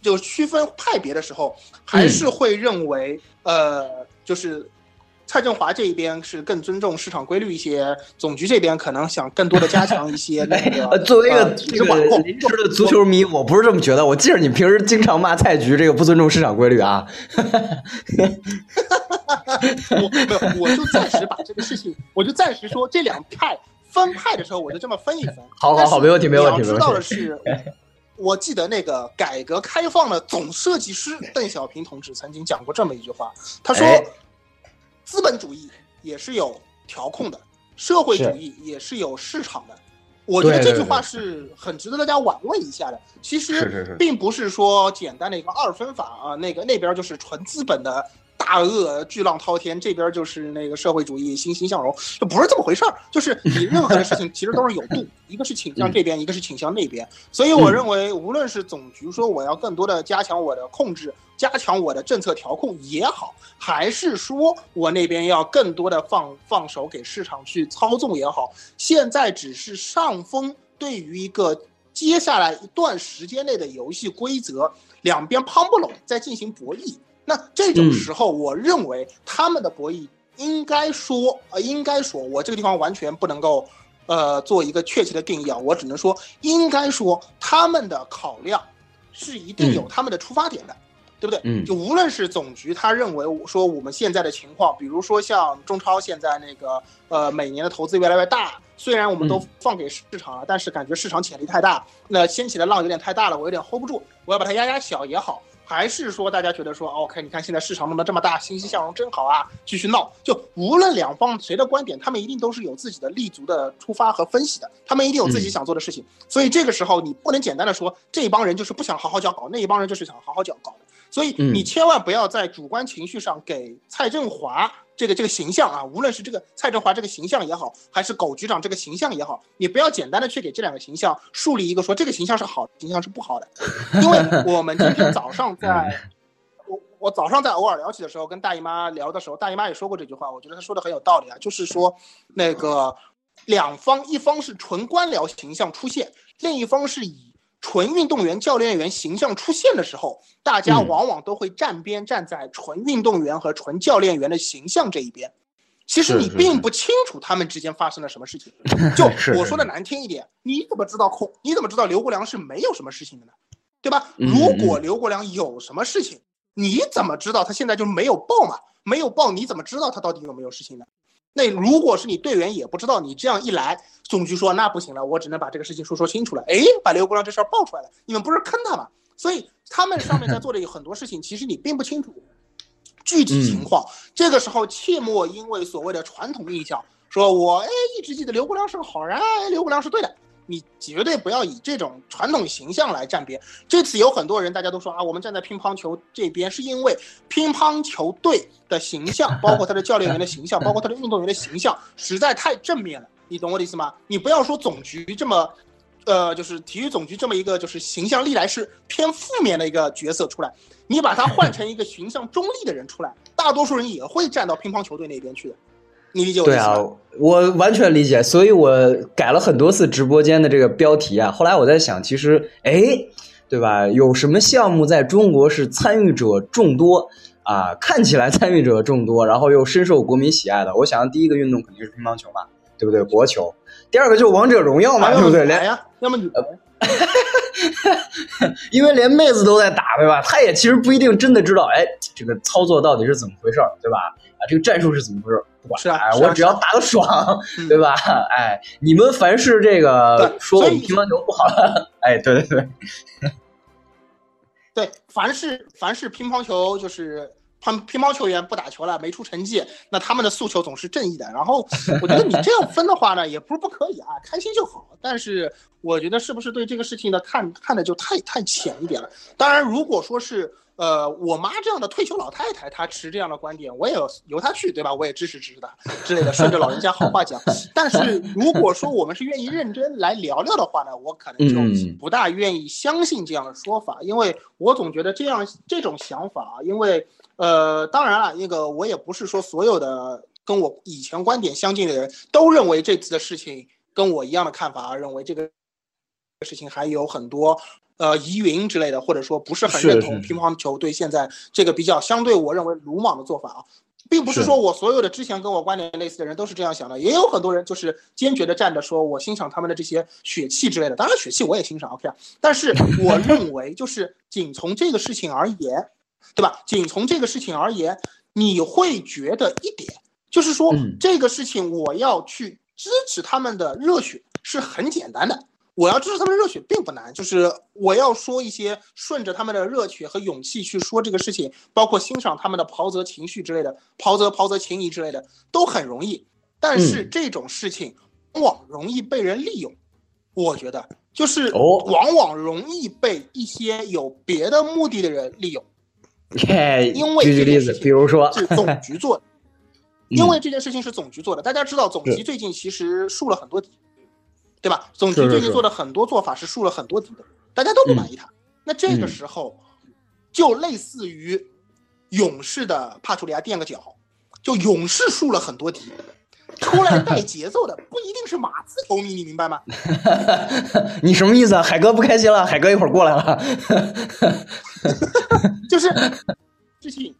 就区分派别的时候，还是会认为，呃，就是。蔡振华这一边是更尊重市场规律一些，总局这边可能想更多的加强一些那个。作为一个这个临时的足球迷，我不是这么觉得。我记着你平时经常骂蔡局这个不尊重市场规律啊。我没有，我就暂时把这个事情，我就暂时说这两派分派的时候，我就这么分一分。好好好，没问题，没问题。你要知道的是，我记得那个改革开放的总设计师邓小平同志曾经讲过这么一句话，他说。资本主义也是有调控的，社会主义也是有市场的。我觉得这句话是很值得大家玩味一下的。其实并不是说简单的一个二分法啊，那个那边就是纯资本的。大鳄巨浪滔天，这边就是那个社会主义欣欣向荣，就不是这么回事儿。就是你任何的事情 其实都是有度，一个是倾向这边，一个是倾向那边。所以我认为，无论是总局说我要更多的加强我的控制，加强我的政策调控也好，还是说我那边要更多的放放手给市场去操纵也好，现在只是上风对于一个接下来一段时间内的游戏规则，两边攀不拢，在进行博弈。那这种时候，我认为他们的博弈应该说，呃，应该说，我这个地方完全不能够，呃，做一个确切的定义啊，我只能说，应该说他们的考量是一定有他们的出发点的，对不对？嗯，就无论是总局他认为说我们现在的情况，比如说像中超现在那个，呃，每年的投资越来越大。虽然我们都放给市场了，但是感觉市场潜力太大，那掀起的浪有点太大了，我有点 hold 不住，我要把它压压小也好。还是说大家觉得说，OK，你看现在市场弄得这么大，欣欣向荣真好啊，继续闹。就无论两方谁的观点，他们一定都是有自己的立足的出发和分析的，他们一定有自己想做的事情。所以这个时候你不能简单的说这一帮人就是不想好好教稿，那一帮人就是想好好教稿的。所以你千万不要在主观情绪上给蔡振华。这个这个形象啊，无论是这个蔡振华这个形象也好，还是狗局长这个形象也好，你不要简单的去给这两个形象树立一个说这个形象是好，形象是不好的。因为我们今天早上在，我我早上在偶尔聊起的时候，跟大姨妈聊的时候，大姨妈也说过这句话，我觉得她说的很有道理啊，就是说那个两方一方是纯官僚形象出现，另一方是以。纯运动员、教练员形象出现的时候，大家往往都会站边站在纯运动员和纯教练员的形象这一边。其实你并不清楚他们之间发生了什么事情。就我说的难听一点，你怎么知道空？你怎么知道刘国梁是没有什么事情的呢？对吧？如果刘国梁有什么事情，你怎么知道他现在就没有报嘛？没有报，你怎么知道他到底有没有事情呢？那如果是你队员也不知道，你这样一来，总局说那不行了，我只能把这个事情说说清楚了。哎，把刘国梁这事儿爆出来了，你们不是坑他吗？所以他们上面在 做的有很多事情，其实你并不清楚具体情况。这个时候切莫因为所谓的传统印象，说我哎一直记得刘国梁是个好人，哎刘国梁是对的。你绝对不要以这种传统形象来站边。这次有很多人，大家都说啊，我们站在乒乓球这边，是因为乒乓球队的形象，包括他的教练员的形象，包括他的运动员的形象，实在太正面了。你懂我的意思吗？你不要说总局这么，呃，就是体育总局这么一个就是形象历来是偏负面的一个角色出来，你把它换成一个形象中立的人出来，大多数人也会站到乒乓球队那边去的。你理解我对啊，我完全理解，所以我改了很多次直播间的这个标题啊。后来我在想，其实，哎，对吧？有什么项目在中国是参与者众多啊？看起来参与者众多，然后又深受国民喜爱的？我想，第一个运动肯定是乒乓球嘛，对不对？国球。第二个就是王者荣耀嘛，对不对？连呀，要么女的，因为连妹子都在打，对吧？他也其实不一定真的知道，哎，这个操作到底是怎么回事对吧？啊，这个战术是怎么回事不管，是啊，我只要打的爽，对吧？哎，你们凡是这个说我们乒乓球不好，哎，对对对，对，凡是凡是乒乓球就是乒乒乓球员不打球了，没出成绩，那他们的诉求总是正义的。然后我觉得你这样分的话呢，也不是不可以啊，开心就好。但是我觉得是不是对这个事情的看看的就太太浅一点了？当然，如果说是。呃，我妈这样的退休老太太，她持这样的观点，我也由她去，对吧？我也支持支持她之类的，顺着老人家好话讲。但是如果说我们是愿意认真来聊聊的话呢，我可能就不大愿意相信这样的说法，因为我总觉得这样这种想法，因为呃，当然了，那个我也不是说所有的跟我以前观点相近的人都认为这次的事情跟我一样的看法，而认为这个事情还有很多。呃，疑云之类的，或者说不是很认同乒乓球对现在这个比较相对我认为鲁莽的做法啊，并不是说我所有的之前跟我观点类似的人都是这样想的，也有很多人就是坚决的站着说，我欣赏他们的这些血气之类的。当然，血气我也欣赏，OK 啊。但是我认为，就是仅从这个事情而言，对吧？仅从这个事情而言，你会觉得一点，就是说这个事情我要去支持他们的热血是很简单的。我要支持他们热血并不难，就是我要说一些顺着他们的热血和勇气去说这个事情，包括欣赏他们的袍泽情绪之类的，袍泽袍泽情谊之类的都很容易。但是这种事情往往容易被人利用，我觉得就是往往容易被一些有别的目的的人利用。因为举例子，比如说是总局做的，因为这件事情是总局做的，大家知道总局最近其实竖了很多底。对吧？总局最近做的很多做法是竖了很多底的，大家都不满意他。那这个时候，就类似于勇士的帕楚利亚垫个脚，就勇士竖了很多底，出来带节奏的不一定是马刺球迷，你明白吗？你什么意思啊？海哥不开心了，海哥一会儿过来了。就是事情。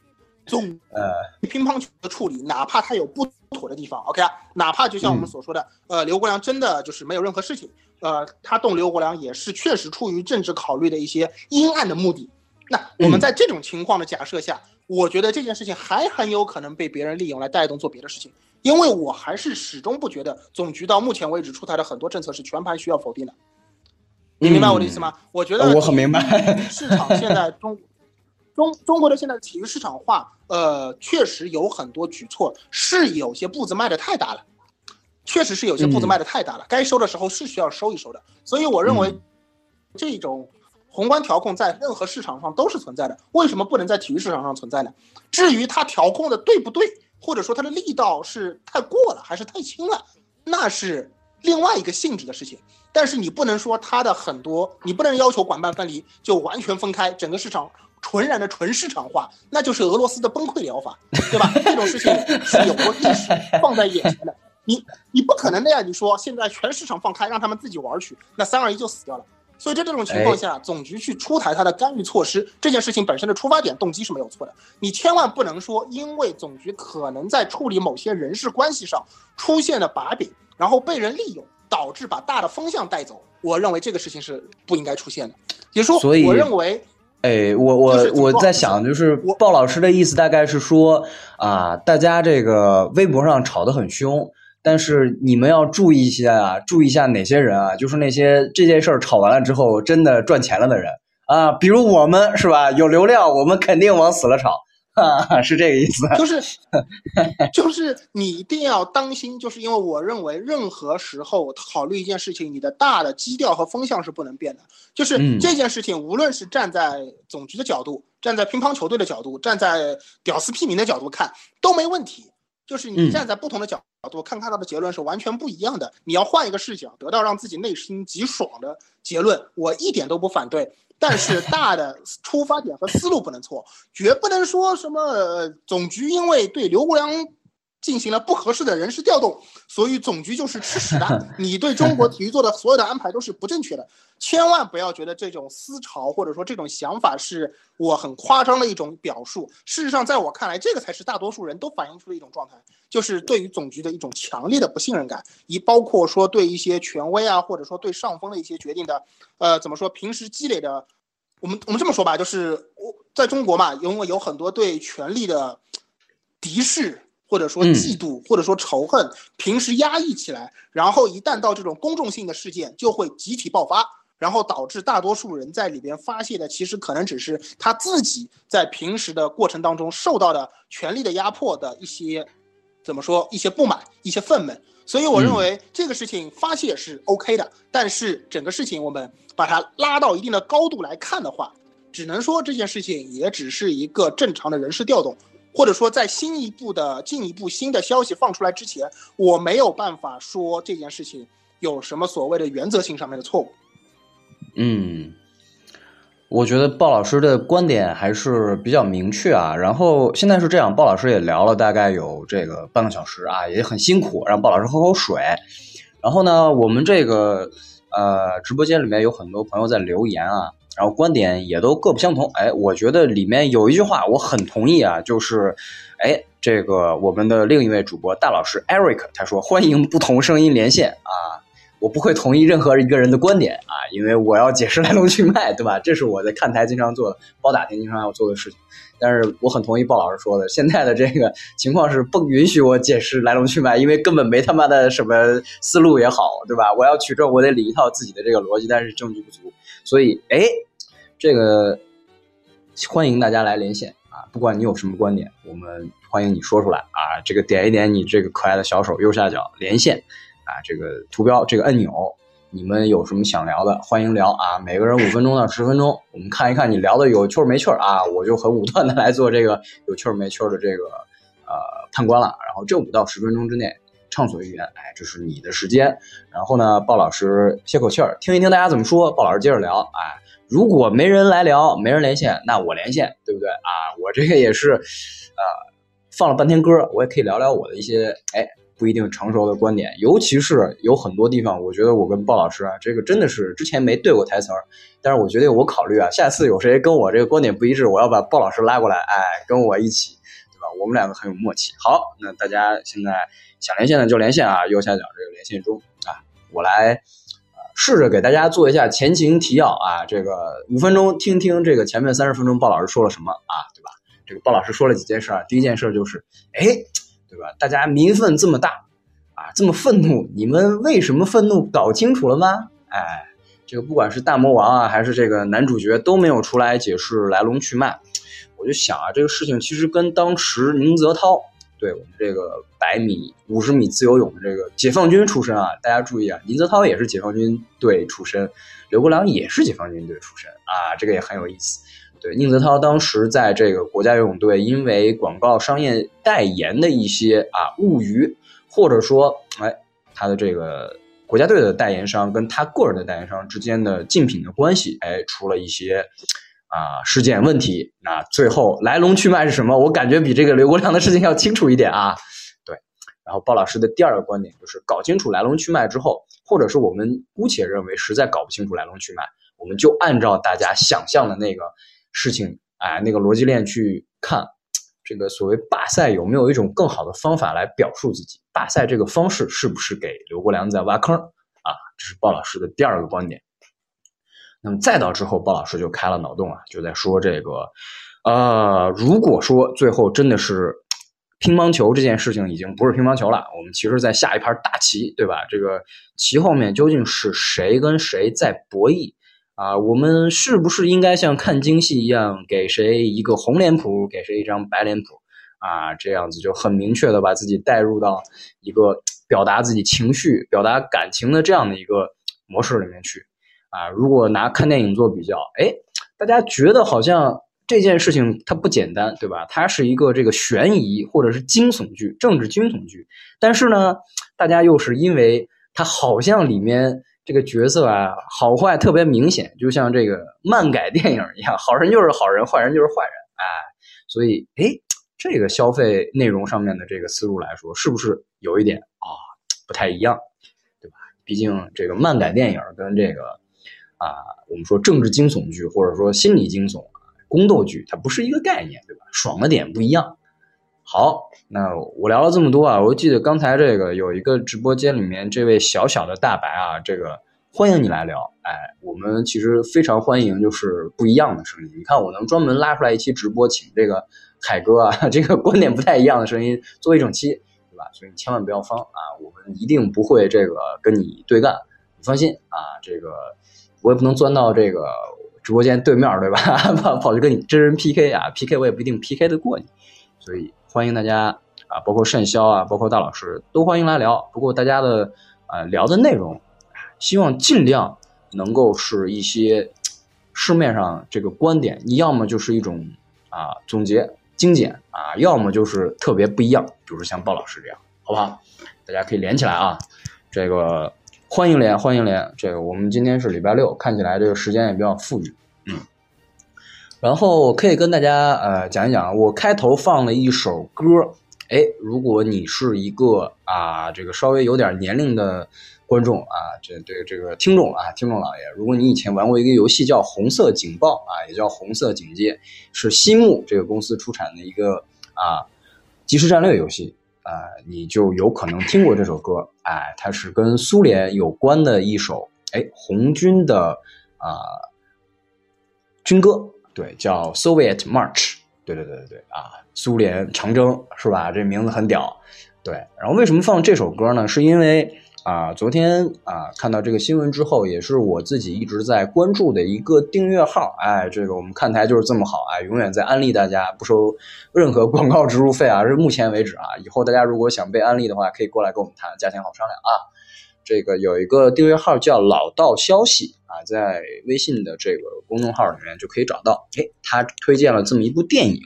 总呃，乒乓球的处理，哪怕他有不妥的地方，OK 啊，哪怕就像我们所说的，呃，刘国梁真的就是没有任何事情，呃，他动刘国梁也是确实出于政治考虑的一些阴暗的目的，那我们在这种情况的假设下，我觉得这件事情还很有可能被别人利用来带动做别的事情，因为我还是始终不觉得总局到目前为止出台的很多政策是全盘需要否定的。你明白我的意思吗？我觉得我很明白。市场现在中中中国的现在体育市场化，呃，确实有很多举措是有些步子迈的太大了，确实是有些步子迈的太大了，该收的时候是需要收一收的。所以我认为这种宏观调控在任何市场上都是存在的，为什么不能在体育市场上存在呢？至于它调控的对不对，或者说它的力道是太过了还是太轻了，那是另外一个性质的事情。但是你不能说它的很多，你不能要求管办分离就完全分开，整个市场纯然的纯市场化，那就是俄罗斯的崩溃疗法，对吧？这种事情是有过历史 放在眼前的，你你不可能那样，你说现在全市场放开，让他们自己玩去，那三二一就死掉了。所以在这种情况下，总局去出台它的干预措施，这件事情本身的出发点动机是没有错的。你千万不能说，因为总局可能在处理某些人事关系上出现了把柄，然后被人利用。导致把大的风向带走，我认为这个事情是不应该出现的。也说，所以我认为，哎，我我我在想，就是鲍老师的意思大概是说啊，大家这个微博上吵得很凶，但是你们要注意一下啊，注意一下哪些人啊，就是那些这件事儿吵完了之后真的赚钱了的人啊，比如我们是吧？有流量，我们肯定往死了吵。是这个意思，就是，就是你一定要当心，就是因为我认为任何时候考虑一件事情，你的大的基调和风向是不能变的。就是这件事情，无论是站在总局的角度，站在乒乓球队的角度，站在屌丝屁民的角度看都没问题。就是你站在不同的角度看，看到的结论是完全不一样的。你要换一个视角，得到让自己内心极爽的结论，我一点都不反对。但是 大的出发点和思路不能错，绝不能说什么总局因为对刘国梁进行了不合适的人事调动，所以总局就是吃屎的。你对中国体育做的所有的安排都是不正确的，千万不要觉得这种思潮或者说这种想法是我很夸张的一种表述。事实上，在我看来，这个才是大多数人都反映出的一种状态，就是对于总局的一种强烈的不信任感，以包括说对一些权威啊，或者说对上峰的一些决定的，呃，怎么说，平时积累的。我们我们这么说吧，就是我在中国嘛，因为有很多对权力的敌视，或者说嫉妒，或者说仇恨，平时压抑起来，然后一旦到这种公众性的事件，就会集体爆发，然后导致大多数人在里边发泄的，其实可能只是他自己在平时的过程当中受到的权力的压迫的一些，怎么说，一些不满，一些愤懑。所以我认为这个事情发泄是 OK 的，但是整个事情我们把它拉到一定的高度来看的话，只能说这件事情也只是一个正常的人事调动，或者说在新一步的进一步新的消息放出来之前，我没有办法说这件事情有什么所谓的原则性上面的错误。嗯。我觉得鲍老师的观点还是比较明确啊。然后现在是这样，鲍老师也聊了大概有这个半个小时啊，也很辛苦，让鲍老师喝口水。然后呢，我们这个呃直播间里面有很多朋友在留言啊，然后观点也都各不相同。哎，我觉得里面有一句话我很同意啊，就是哎，这个我们的另一位主播大老师 Eric 他说欢迎不同声音连线啊。我不会同意任何一个人的观点啊，因为我要解释来龙去脉，对吧？这是我在看台经常做的，包打听经常要做的事情。但是我很同意鲍老师说的，现在的这个情况是不允许我解释来龙去脉，因为根本没他妈的什么思路也好，对吧？我要取证，我得理一套自己的这个逻辑，但是证据不足。所以，哎，这个欢迎大家来连线啊！不管你有什么观点，我们欢迎你说出来啊！这个点一点你这个可爱的小手右下角连线。啊，这个图标这个按钮，你们有什么想聊的，欢迎聊啊！每个人五分钟到十分钟，我们看一看你聊的有趣没趣啊！我就很武断的来做这个有趣没趣的这个呃判官了。然后这五到十分钟之内畅所欲言，哎，这是你的时间。然后呢，鲍老师歇口气儿，听一听大家怎么说。鲍老师接着聊，哎，如果没人来聊，没人连线，那我连线，对不对啊？我这个也是，呃，放了半天歌，我也可以聊聊我的一些哎。不一定成熟的观点，尤其是有很多地方，我觉得我跟鲍老师啊，这个真的是之前没对过台词儿。但是我觉得我考虑啊，下次有谁跟我这个观点不一致，我要把鲍老师拉过来，哎，跟我一起，我们两个很有默契。好，那大家现在想连线的就连线啊，右下角这个连线中啊，我来试着给大家做一下前情提要啊，这个五分钟听听这个前面三十分钟鲍老师说了什么啊，对吧？这个鲍老师说了几件事儿，第一件事就是，哎，对吧？大家民愤这么大啊，这么愤怒，你们为什么愤怒？搞清楚了吗？哎，这个不管是大魔王啊，还是这个男主角都没有出来解释来龙去脉。我就想啊，这个事情其实跟当时宁泽涛。对我们这个百米、五十米自由泳的这个解放军出身啊，大家注意啊，宁泽涛也是解放军队出身，刘国梁也是解放军队出身啊，这个也很有意思。对，宁泽涛当时在这个国家游泳队，因为广告商业代言的一些啊误语，或者说哎他的这个国家队的代言商跟他个人的代言商之间的竞品的关系，哎出了一些。啊，事件问题，那最后来龙去脉是什么？我感觉比这个刘国梁的事情要清楚一点啊。对，然后鲍老师的第二个观点就是搞清楚来龙去脉之后，或者是我们姑且认为实在搞不清楚来龙去脉，我们就按照大家想象的那个事情，哎，那个逻辑链去看，这个所谓罢赛有没有一种更好的方法来表述自己？罢赛这个方式是不是给刘国梁在挖坑？啊，这是鲍老师的第二个观点。那么再到之后，鲍老师就开了脑洞啊，就在说这个，呃，如果说最后真的是乒乓球这件事情已经不是乒乓球了，我们其实在下一盘大棋，对吧？这个棋后面究竟是谁跟谁在博弈啊？我们是不是应该像看京戏一样，给谁一个红脸谱，给谁一张白脸谱啊？这样子就很明确的把自己带入到一个表达自己情绪、表达感情的这样的一个模式里面去。啊，如果拿看电影做比较，哎，大家觉得好像这件事情它不简单，对吧？它是一个这个悬疑或者是惊悚剧、政治惊悚剧，但是呢，大家又是因为它好像里面这个角色啊好坏特别明显，就像这个漫改电影一样，好人就是好人，坏人就是坏人，哎，所以哎，这个消费内容上面的这个思路来说，是不是有一点啊不太一样，对吧？毕竟这个漫改电影跟这个。啊，我们说政治惊悚剧或者说心理惊悚宫斗剧，它不是一个概念，对吧？爽的点不一样。好，那我聊了这么多啊，我记得刚才这个有一个直播间里面这位小小的大白啊，这个欢迎你来聊。哎，我们其实非常欢迎就是不一样的声音。你看，我能专门拉出来一期直播，请这个海哥啊，这个观点不太一样的声音做一整期，对吧？所以你千万不要慌啊，我们一定不会这个跟你对干，你放心啊，这个。我也不能钻到这个直播间对面，对吧？跑跑去跟你真人 PK 啊，PK 我也不一定 PK 得过你，所以欢迎大家啊，包括单潇啊，包括大老师都欢迎来聊。不过大家的啊聊的内容，希望尽量能够是一些市面上这个观点，你要么就是一种啊总结精简啊，要么就是特别不一样，比如像鲍老师这样，好不好？大家可以连起来啊，这个。欢迎连，欢迎连。这个我们今天是礼拜六，看起来这个时间也比较富裕，嗯。然后可以跟大家呃讲一讲，我开头放了一首歌，哎，如果你是一个啊这个稍微有点年龄的观众啊，这这这个听众啊，听众老爷，如果你以前玩过一个游戏叫《红色警报》啊，也叫《红色警戒》，是西木这个公司出产的一个啊即时战略游戏。呃，你就有可能听过这首歌，哎，它是跟苏联有关的一首，哎，红军的啊军歌，对，叫 Soviet March，对对对对对，啊，苏联长征是吧？这名字很屌，对。然后为什么放这首歌呢？是因为。啊，昨天啊，看到这个新闻之后，也是我自己一直在关注的一个订阅号。哎，这个我们看台就是这么好，哎，永远在安利大家，不收任何广告植入费啊。是目前为止啊，以后大家如果想被安利的话，可以过来跟我们谈，价钱好商量啊。这个有一个订阅号叫老道消息啊，在微信的这个公众号里面就可以找到。哎，他推荐了这么一部电影，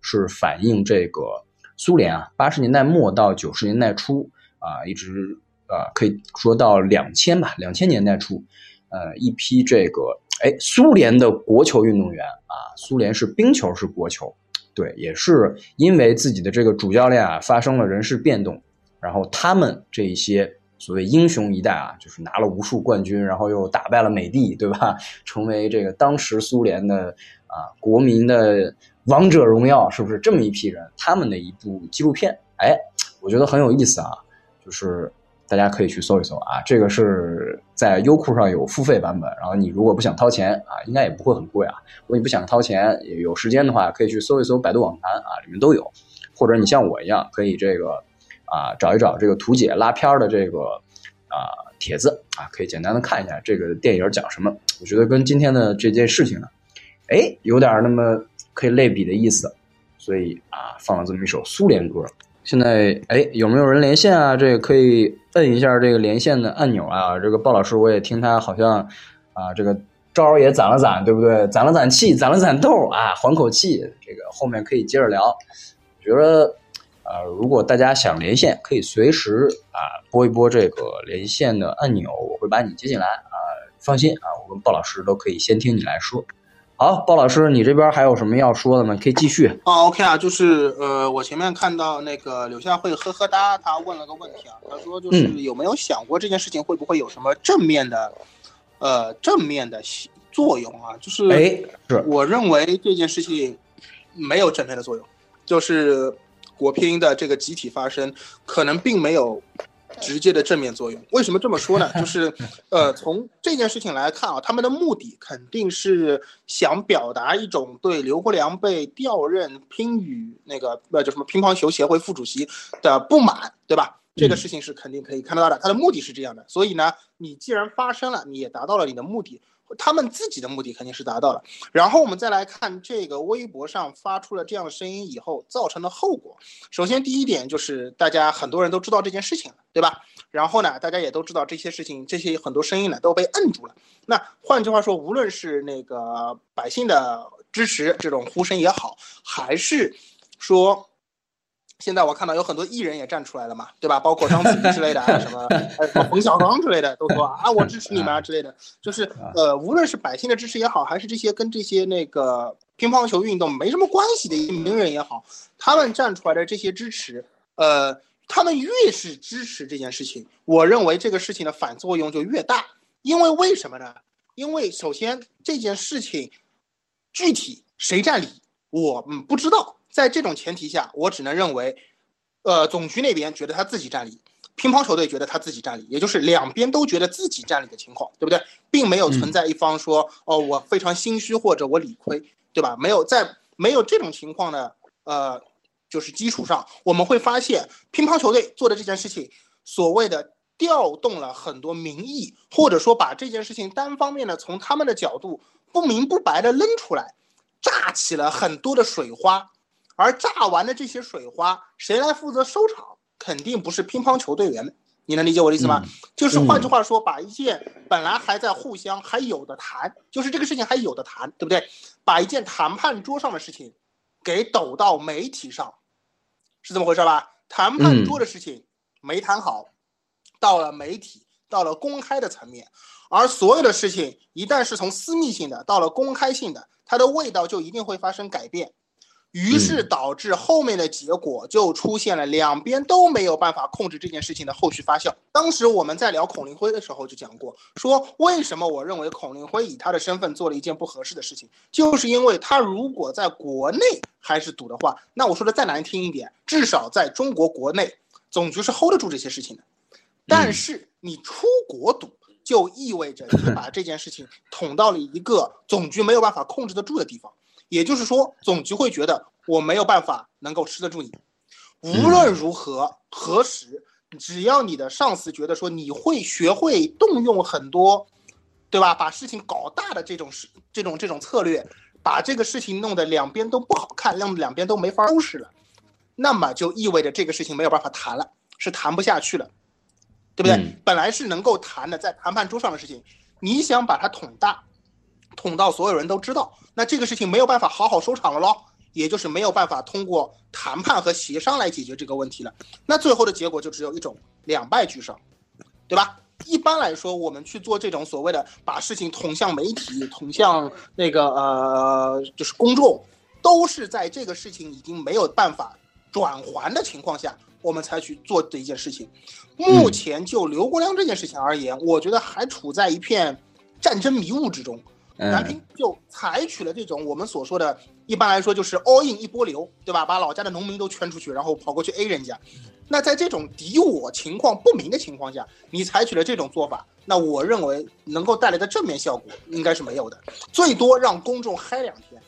是反映这个苏联啊，八十年代末到九十年代初啊，一直。呃，可以说到两千吧，两千年代初，呃，一批这个哎，苏联的国球运动员啊，苏联是冰球是国球，对，也是因为自己的这个主教练啊发生了人事变动，然后他们这一些所谓英雄一代啊，就是拿了无数冠军，然后又打败了美帝，对吧？成为这个当时苏联的啊国民的王者荣耀，是不是这么一批人？他们的一部纪录片，哎，我觉得很有意思啊，就是。大家可以去搜一搜啊。这个是在优酷上有付费版本，然后你如果不想掏钱啊，应该也不会很贵啊。如果你不想掏钱，有时间的话，可以去搜一搜百度网盘啊，里面都有。或者你像我一样，可以这个啊找一找这个图解拉片儿的这个啊帖子啊，可以简单的看一下这个电影讲什么。我觉得跟今天的这件事情呢，哎，有点那么可以类比的意思，所以啊放了这么一首苏联歌。现在哎有没有人连线啊？这个可以摁一下这个连线的按钮啊。这个鲍老师我也听他好像啊这个招也攒了攒，对不对？攒了攒气，攒了攒豆啊，缓口气。这个后面可以接着聊。觉得，啊，如果大家想连线，可以随时啊拨一拨这个连线的按钮，我会把你接进来啊。放心啊，我跟鲍老师都可以先听你来说。好，鲍老师，你这边还有什么要说的吗？可以继续。啊，OK 啊，就是呃，我前面看到那个柳下惠呵呵哒，他问了个问题啊，他说就是有没有想过这件事情会不会有什么正面的，呃，正面的作用啊？就是哎，是我认为这件事情没有正面的作用。就是国乒的这个集体发声，可能并没有直接的正面作用。为什么这么说呢？就是，呃，从这件事情来看啊，他们的目的肯定是想表达一种对刘国梁被调任乒羽那个呃叫什么乒乓球协会副主席的不满，对吧？这个事情是肯定可以看得到的，他的目的是这样的。所以呢，你既然发生了，你也达到了你的目的。他们自己的目的肯定是达到了，然后我们再来看这个微博上发出了这样的声音以后造成的后果。首先，第一点就是大家很多人都知道这件事情了，对吧？然后呢，大家也都知道这些事情，这些很多声音呢都被摁住了。那换句话说，无论是那个百姓的支持这种呼声也好，还是说。现在我看到有很多艺人也站出来了嘛，对吧？包括章子怡之类的，什么 冯小刚之类的，都说啊，我支持你们啊之类的。就是呃，无论是百姓的支持也好，还是这些跟这些那个乒乓球运动没什么关系的一些名人也好，他们站出来的这些支持，呃，他们越是支持这件事情，我认为这个事情的反作用就越大。因为为什么呢？因为首先这件事情具体谁占理，我嗯不知道。在这种前提下，我只能认为，呃，总局那边觉得他自己占理，乒乓球队觉得他自己占理，也就是两边都觉得自己占理的情况，对不对？并没有存在一方说，哦，我非常心虚或者我理亏，对吧？没有在没有这种情况的，呃，就是基础上，我们会发现乒乓球队做的这件事情，所谓的调动了很多民意，或者说把这件事情单方面的从他们的角度不明不白的扔出来，炸起了很多的水花。而炸完的这些水花，谁来负责收场？肯定不是乒乓球队员。你能理解我的意思吗？就是换句话说，把一件本来还在互相还有的谈，就是这个事情还有的谈，对不对？把一件谈判桌上的事情，给抖到媒体上，是这么回事吧？谈判桌的事情没谈好，到了媒体，到了公开的层面，而所有的事情一旦是从私密性的到了公开性的，它的味道就一定会发生改变。于是导致后面的结果就出现了两边都没有办法控制这件事情的后续发酵。当时我们在聊孔令辉的时候就讲过，说为什么我认为孔令辉以他的身份做了一件不合适的事情，就是因为他如果在国内还是赌的话，那我说的再难听一点，至少在中国国内总局是 hold 得住这些事情的。但是你出国赌，就意味着你把这件事情捅到了一个总局没有办法控制得住的地方。也就是说，总局会觉得我没有办法能够吃得住你。无论如何何时，只要你的上司觉得说你会学会动用很多，对吧？把事情搞大的这种事、这种这种策略，把这个事情弄得两边都不好看，让两边都没法收拾了，那么就意味着这个事情没有办法谈了，是谈不下去了，对不对？本来是能够谈的，在谈判桌上的事情，你想把它捅大。捅到所有人都知道，那这个事情没有办法好好收场了咯，也就是没有办法通过谈判和协商来解决这个问题了。那最后的结果就只有一种两败俱伤，对吧？一般来说，我们去做这种所谓的把事情捅向媒体、捅向那个呃，就是公众，都是在这个事情已经没有办法转还的情况下，我们才去做的一件事情。目前就刘国梁这件事情而言，我觉得还处在一片战争迷雾之中。南平就采取了这种我们所说的，一般来说就是 all in 一波流，对吧？把老家的农民都圈出去，然后跑过去 A 人家。那在这种敌我情况不明的情况下，你采取了这种做法，那我认为能够带来的正面效果应该是没有的，最多让公众嗨两天。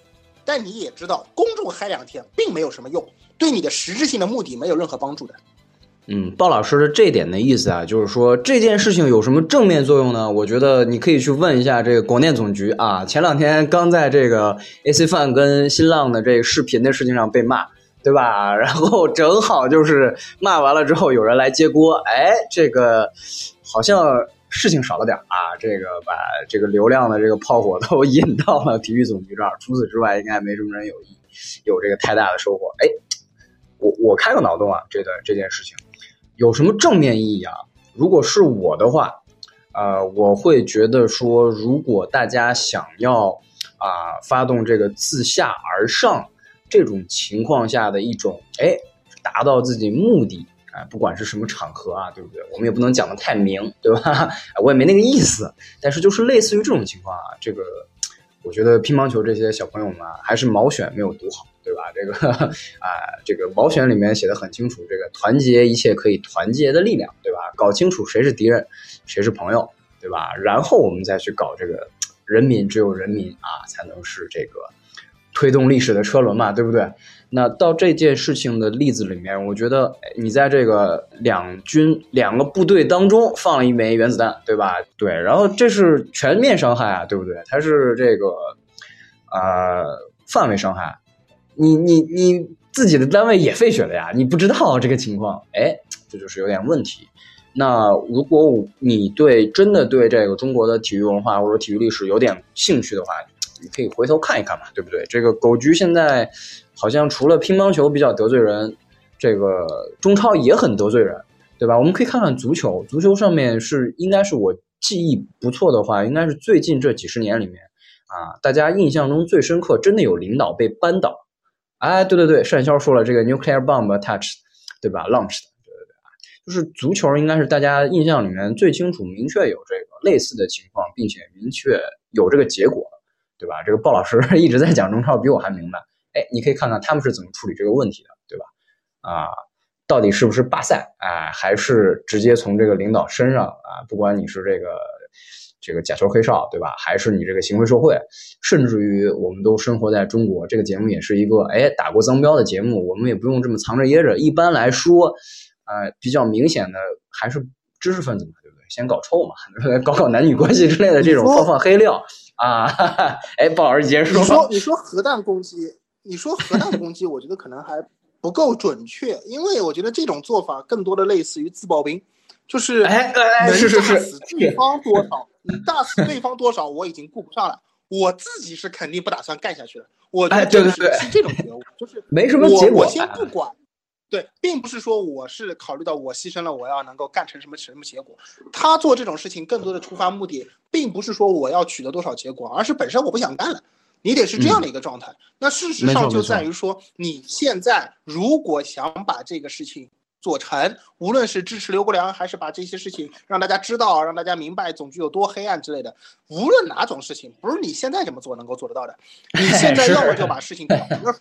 但你也知道，公众嗨两天并没有什么用，对你的实质性的目的没有任何帮助的。嗯，鲍老师的这点的意思啊，就是说这件事情有什么正面作用呢？我觉得你可以去问一下这个广电总局啊。前两天刚在这个 AC Fun 跟新浪的这个视频的事情上被骂，对吧？然后正好就是骂完了之后，有人来接锅，哎，这个好像事情少了点啊。这个把这个流量的这个炮火都引到了体育总局这儿，除此之外应该没什么人有意有这个太大的收获。哎，我我开个脑洞啊，这段这件事情。有什么正面意义啊？如果是我的话，呃，我会觉得说，如果大家想要啊发动这个自下而上这种情况下的一种，哎，达到自己目的啊，不管是什么场合啊，对不对？我们也不能讲的太明，对吧？我也没那个意思，但是就是类似于这种情况啊，这个我觉得乒乓球这些小朋友们啊，还是毛选没有读好。对吧？这个啊，这个保选里面写的很清楚，这个团结一切可以团结的力量，对吧？搞清楚谁是敌人，谁是朋友，对吧？然后我们再去搞这个人民，只有人民啊，才能是这个推动历史的车轮嘛，对不对？那到这件事情的例子里面，我觉得你在这个两军两个部队当中放了一枚原子弹，对吧？对，然后这是全面伤害啊，对不对？它是这个呃范围伤害。你你你自己的单位也废血了呀？你不知道这个情况，哎，这就是有点问题。那如果你对真的对这个中国的体育文化或者体育历史有点兴趣的话，你可以回头看一看嘛，对不对？这个狗局现在好像除了乒乓球比较得罪人，这个中超也很得罪人，对吧？我们可以看看足球，足球上面是应该是我记忆不错的话，应该是最近这几十年里面啊，大家印象中最深刻，真的有领导被扳倒。哎，对对对，单潇说了这个 nuclear bomb attached，对吧？launched，对对对啊，就是足球应该是大家印象里面最清楚、明确有这个类似的情况，并且明确有这个结果，对吧？这个鲍老师 一直在讲中超，比我还明白。哎，你可以看看他们是怎么处理这个问题的，对吧？啊，到底是不是罢赛？哎，还是直接从这个领导身上啊？不管你是这个。这个假球黑哨，对吧？还是你这个行贿受贿，甚至于我们都生活在中国，这个节目也是一个哎打过脏标的节目，我们也不用这么藏着掖着。一般来说，呃，比较明显的还是知识分子嘛，对不对？先搞臭嘛，搞搞男女关系之类的这种放放黑料啊。哎，不好意思，接着说。你说你说核弹攻击，你说核弹攻击，我觉得可能还不够准确，因为我觉得这种做法更多的类似于自爆兵。就是哎哎，是是是，对方多少，你大死对方多少，我已经顾不上了。我自己是肯定不打算干下去的。我觉得是是这种觉悟，就是 没什么结果，我先不管。对，并不是说我是考虑到我牺牲了，我要能够干成什么什么结果。他做这种事情更多的出发目的，并不是说我要取得多少结果，而是本身我不想干了。你得是这样的一个状态。那事实上就在于说，你现在如果想把这个事情。做成，无论是支持刘国梁，还是把这些事情让大家知道，让大家明白总局有多黑暗之类的，无论哪种事情，不是你现在这么做能够做得到的。你现在 要么就把事情搞明了，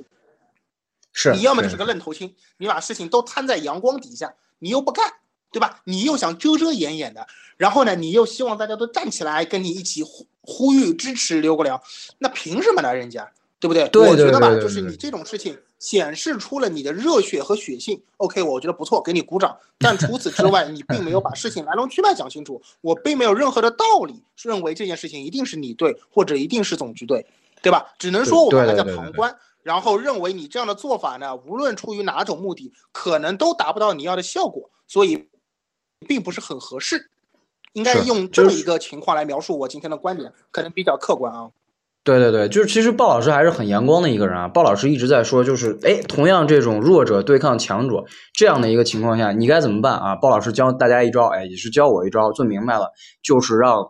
是你要么就是个愣头青，你把事情都摊在阳光底下，你又不干，对吧？你又想遮遮掩掩的，然后呢，你又希望大家都站起来跟你一起呼呼吁支持刘国梁，那凭什么呢？人家？对不对？我觉得吧，就是你这种事情显示出了你的热血和血性。OK，我觉得不错，给你鼓掌。但除此之外，你并没有把事情来龙去脉讲清楚。我并没有任何的道理认为这件事情一定是你对，或者一定是总局对，对吧？只能说我们还在旁观，然后认为你这样的做法呢，无论出于哪种目的，可能都达不到你要的效果，所以并不是很合适。应该用这么一个情况来描述我今天的观点，可能比较客观啊。对对对，就是其实鲍老师还是很阳光的一个人啊。鲍老师一直在说，就是哎，同样这种弱者对抗强者这样的一个情况下，你该怎么办啊？鲍老师教大家一招，哎，也是教我一招，最明白了，就是让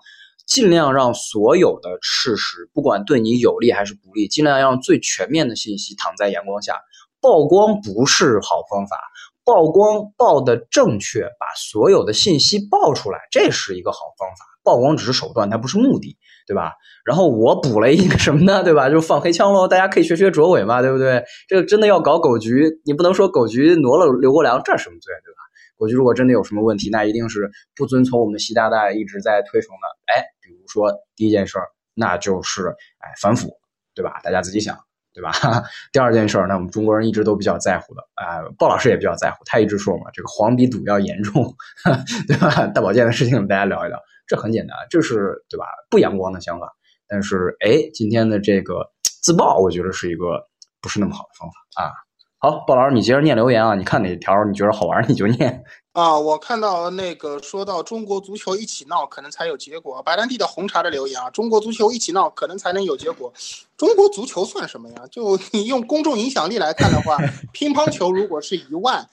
尽量让所有的事实，不管对你有利还是不利，尽量让最全面的信息躺在阳光下。曝光不是好方法，曝光曝的正确，把所有的信息曝出来，这是一个好方法。曝光只是手段，它不是目的，对吧？然后我补了一个什么呢？对吧？就放黑枪喽，大家可以学学卓伟嘛，对不对？这个真的要搞狗局，你不能说狗局挪了刘国梁，这什么罪，对吧？狗局如果真的有什么问题，那一定是不遵从我们习大大一直在推崇的。哎，比如说第一件事儿，那就是哎反腐，对吧？大家自己想。对吧？第二件事儿，那我们中国人一直都比较在乎的啊，鲍老师也比较在乎，他一直说嘛，这个黄比赌要严重，对吧？大保健的事情，大家聊一聊，这很简单，这是对吧？不阳光的想法，但是哎，今天的这个自曝，我觉得是一个不是那么好的方法啊。好，鲍老师，你接着念留言啊，你看哪条你觉得好玩，你就念。啊，我看到那个说到中国足球一起闹，可能才有结果。白兰地的红茶的留言啊，中国足球一起闹，可能才能有结果。中国足球算什么呀？就你用公众影响力来看的话，乒乓球如果是一万，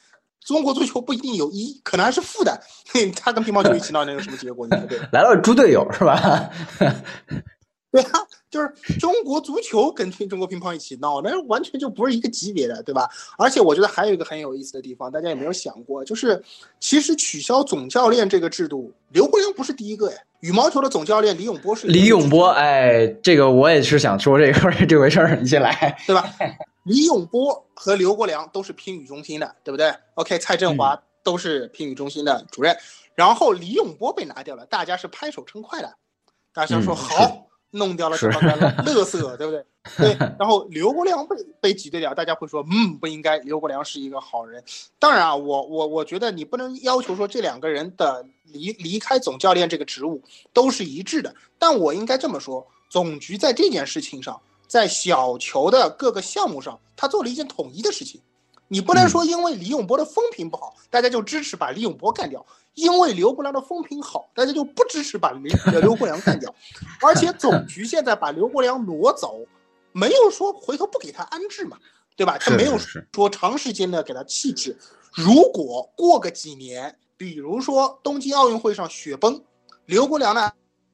中国足球不一定有一，可能还是负的。他跟乒乓球一起闹能有什么结果？你说 对？来了猪队友是吧？对啊，就是中国足球跟中国乒乓一起闹，那完全就不是一个级别的，对吧？而且我觉得还有一个很有意思的地方，大家有没有想过？就是其实取消总教练这个制度，刘国梁不是第一个呀。羽毛球的总教练李永波是李永波，哎，这个我也是想说这个这回事儿，你先来，对吧？李永波和刘国梁都是乒羽中心的，对不对？OK，蔡振华都是乒羽中心的主任，然后李永波被拿掉了，大家是拍手称快的，大家说好。弄掉了这帮 乐色，对不对？对，然后刘国梁被被挤兑掉，大家会说，嗯，不应该，刘国梁是一个好人。当然啊，我我我觉得你不能要求说这两个人的离离开总教练这个职务都是一致的，但我应该这么说，总局在这件事情上，在小球的各个项目上，他做了一件统一的事情。你不能说因为李永波的风评不好，大家就支持把李永波干掉；因为刘国梁的风评好，大家就不支持把刘刘国梁干掉。而且总局现在把刘国梁挪走，没有说回头不给他安置嘛，对吧？他没有说长时间的给他弃置。如果过个几年，比如说东京奥运会上雪崩，刘国梁呢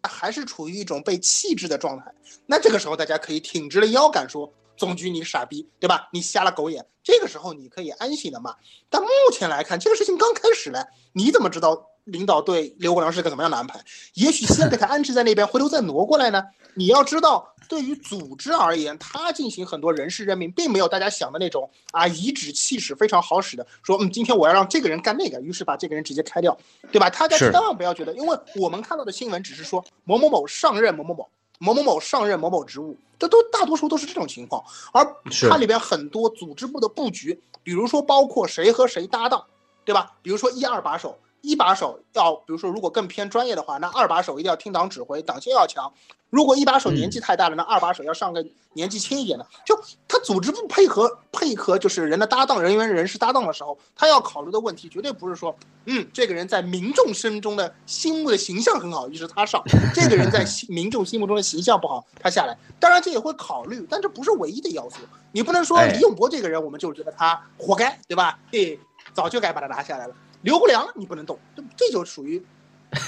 还是处于一种被弃置的状态，那这个时候大家可以挺直了腰杆说。总局，你傻逼，对吧？你瞎了狗眼。这个时候你可以安心的骂。但目前来看，这个事情刚开始嘞，你怎么知道领导对刘国梁是个怎么样的安排？也许先给他安置在那边，回头再挪过来呢？你要知道，对于组织而言，他进行很多人事任命，并没有大家想的那种啊，颐指气使非常好使的，说嗯，今天我要让这个人干那个，于是把这个人直接开掉，对吧？大家千万不要觉得，因为我们看到的新闻只是说某某某上任某某某。某某某上任某某职务，这都大多数都是这种情况，而它里边很多组织部的布局，比如说包括谁和谁搭档，对吧？比如说一二把手。一把手要，比如说，如果更偏专业的话，那二把手一定要听党指挥，党性要强。如果一把手年纪太大了，那二把手要上个年纪轻一点的。就他组织部配合配合，就是人的搭档、人员、人事搭档的时候，他要考虑的问题绝对不是说，嗯，这个人在民众心中的心目的形象很好，于是他上；这个人在民众心目中的形象不好，他下来。当然这也会考虑，但这不是唯一的要素。你不能说李永博这个人，我们就觉得他活该，对吧？嘿，早就该把他拿下来了。刘国梁你不能动，这这就属于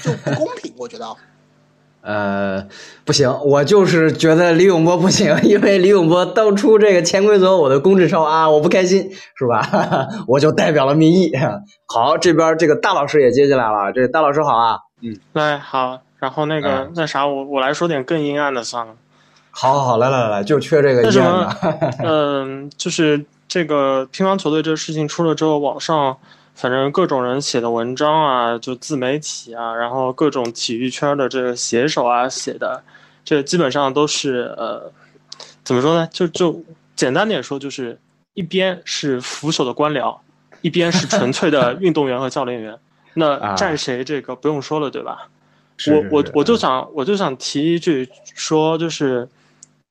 就不公平，我觉得啊。呃，不行，我就是觉得李永波不行，因为李永波当初这个潜规则我的公志超啊，我不开心，是吧？我就代表了民意。好，这边这个大老师也接进来了，这大老师好啊。嗯，来好，然后那个那啥，我我来说点更阴暗的算了。好好好，来来来来，就缺这个阴暗的。嗯，就是这个乒乓球队这事情出了之后，网上。反正各种人写的文章啊，就自媒体啊，然后各种体育圈的这个写手啊写的，这基本上都是呃，怎么说呢？就就简单点说，就是一边是腐朽的官僚，一边是 纯粹的运动员和教练员。那站谁这个不用说了，对吧？我我我就想我就想提一句说，就是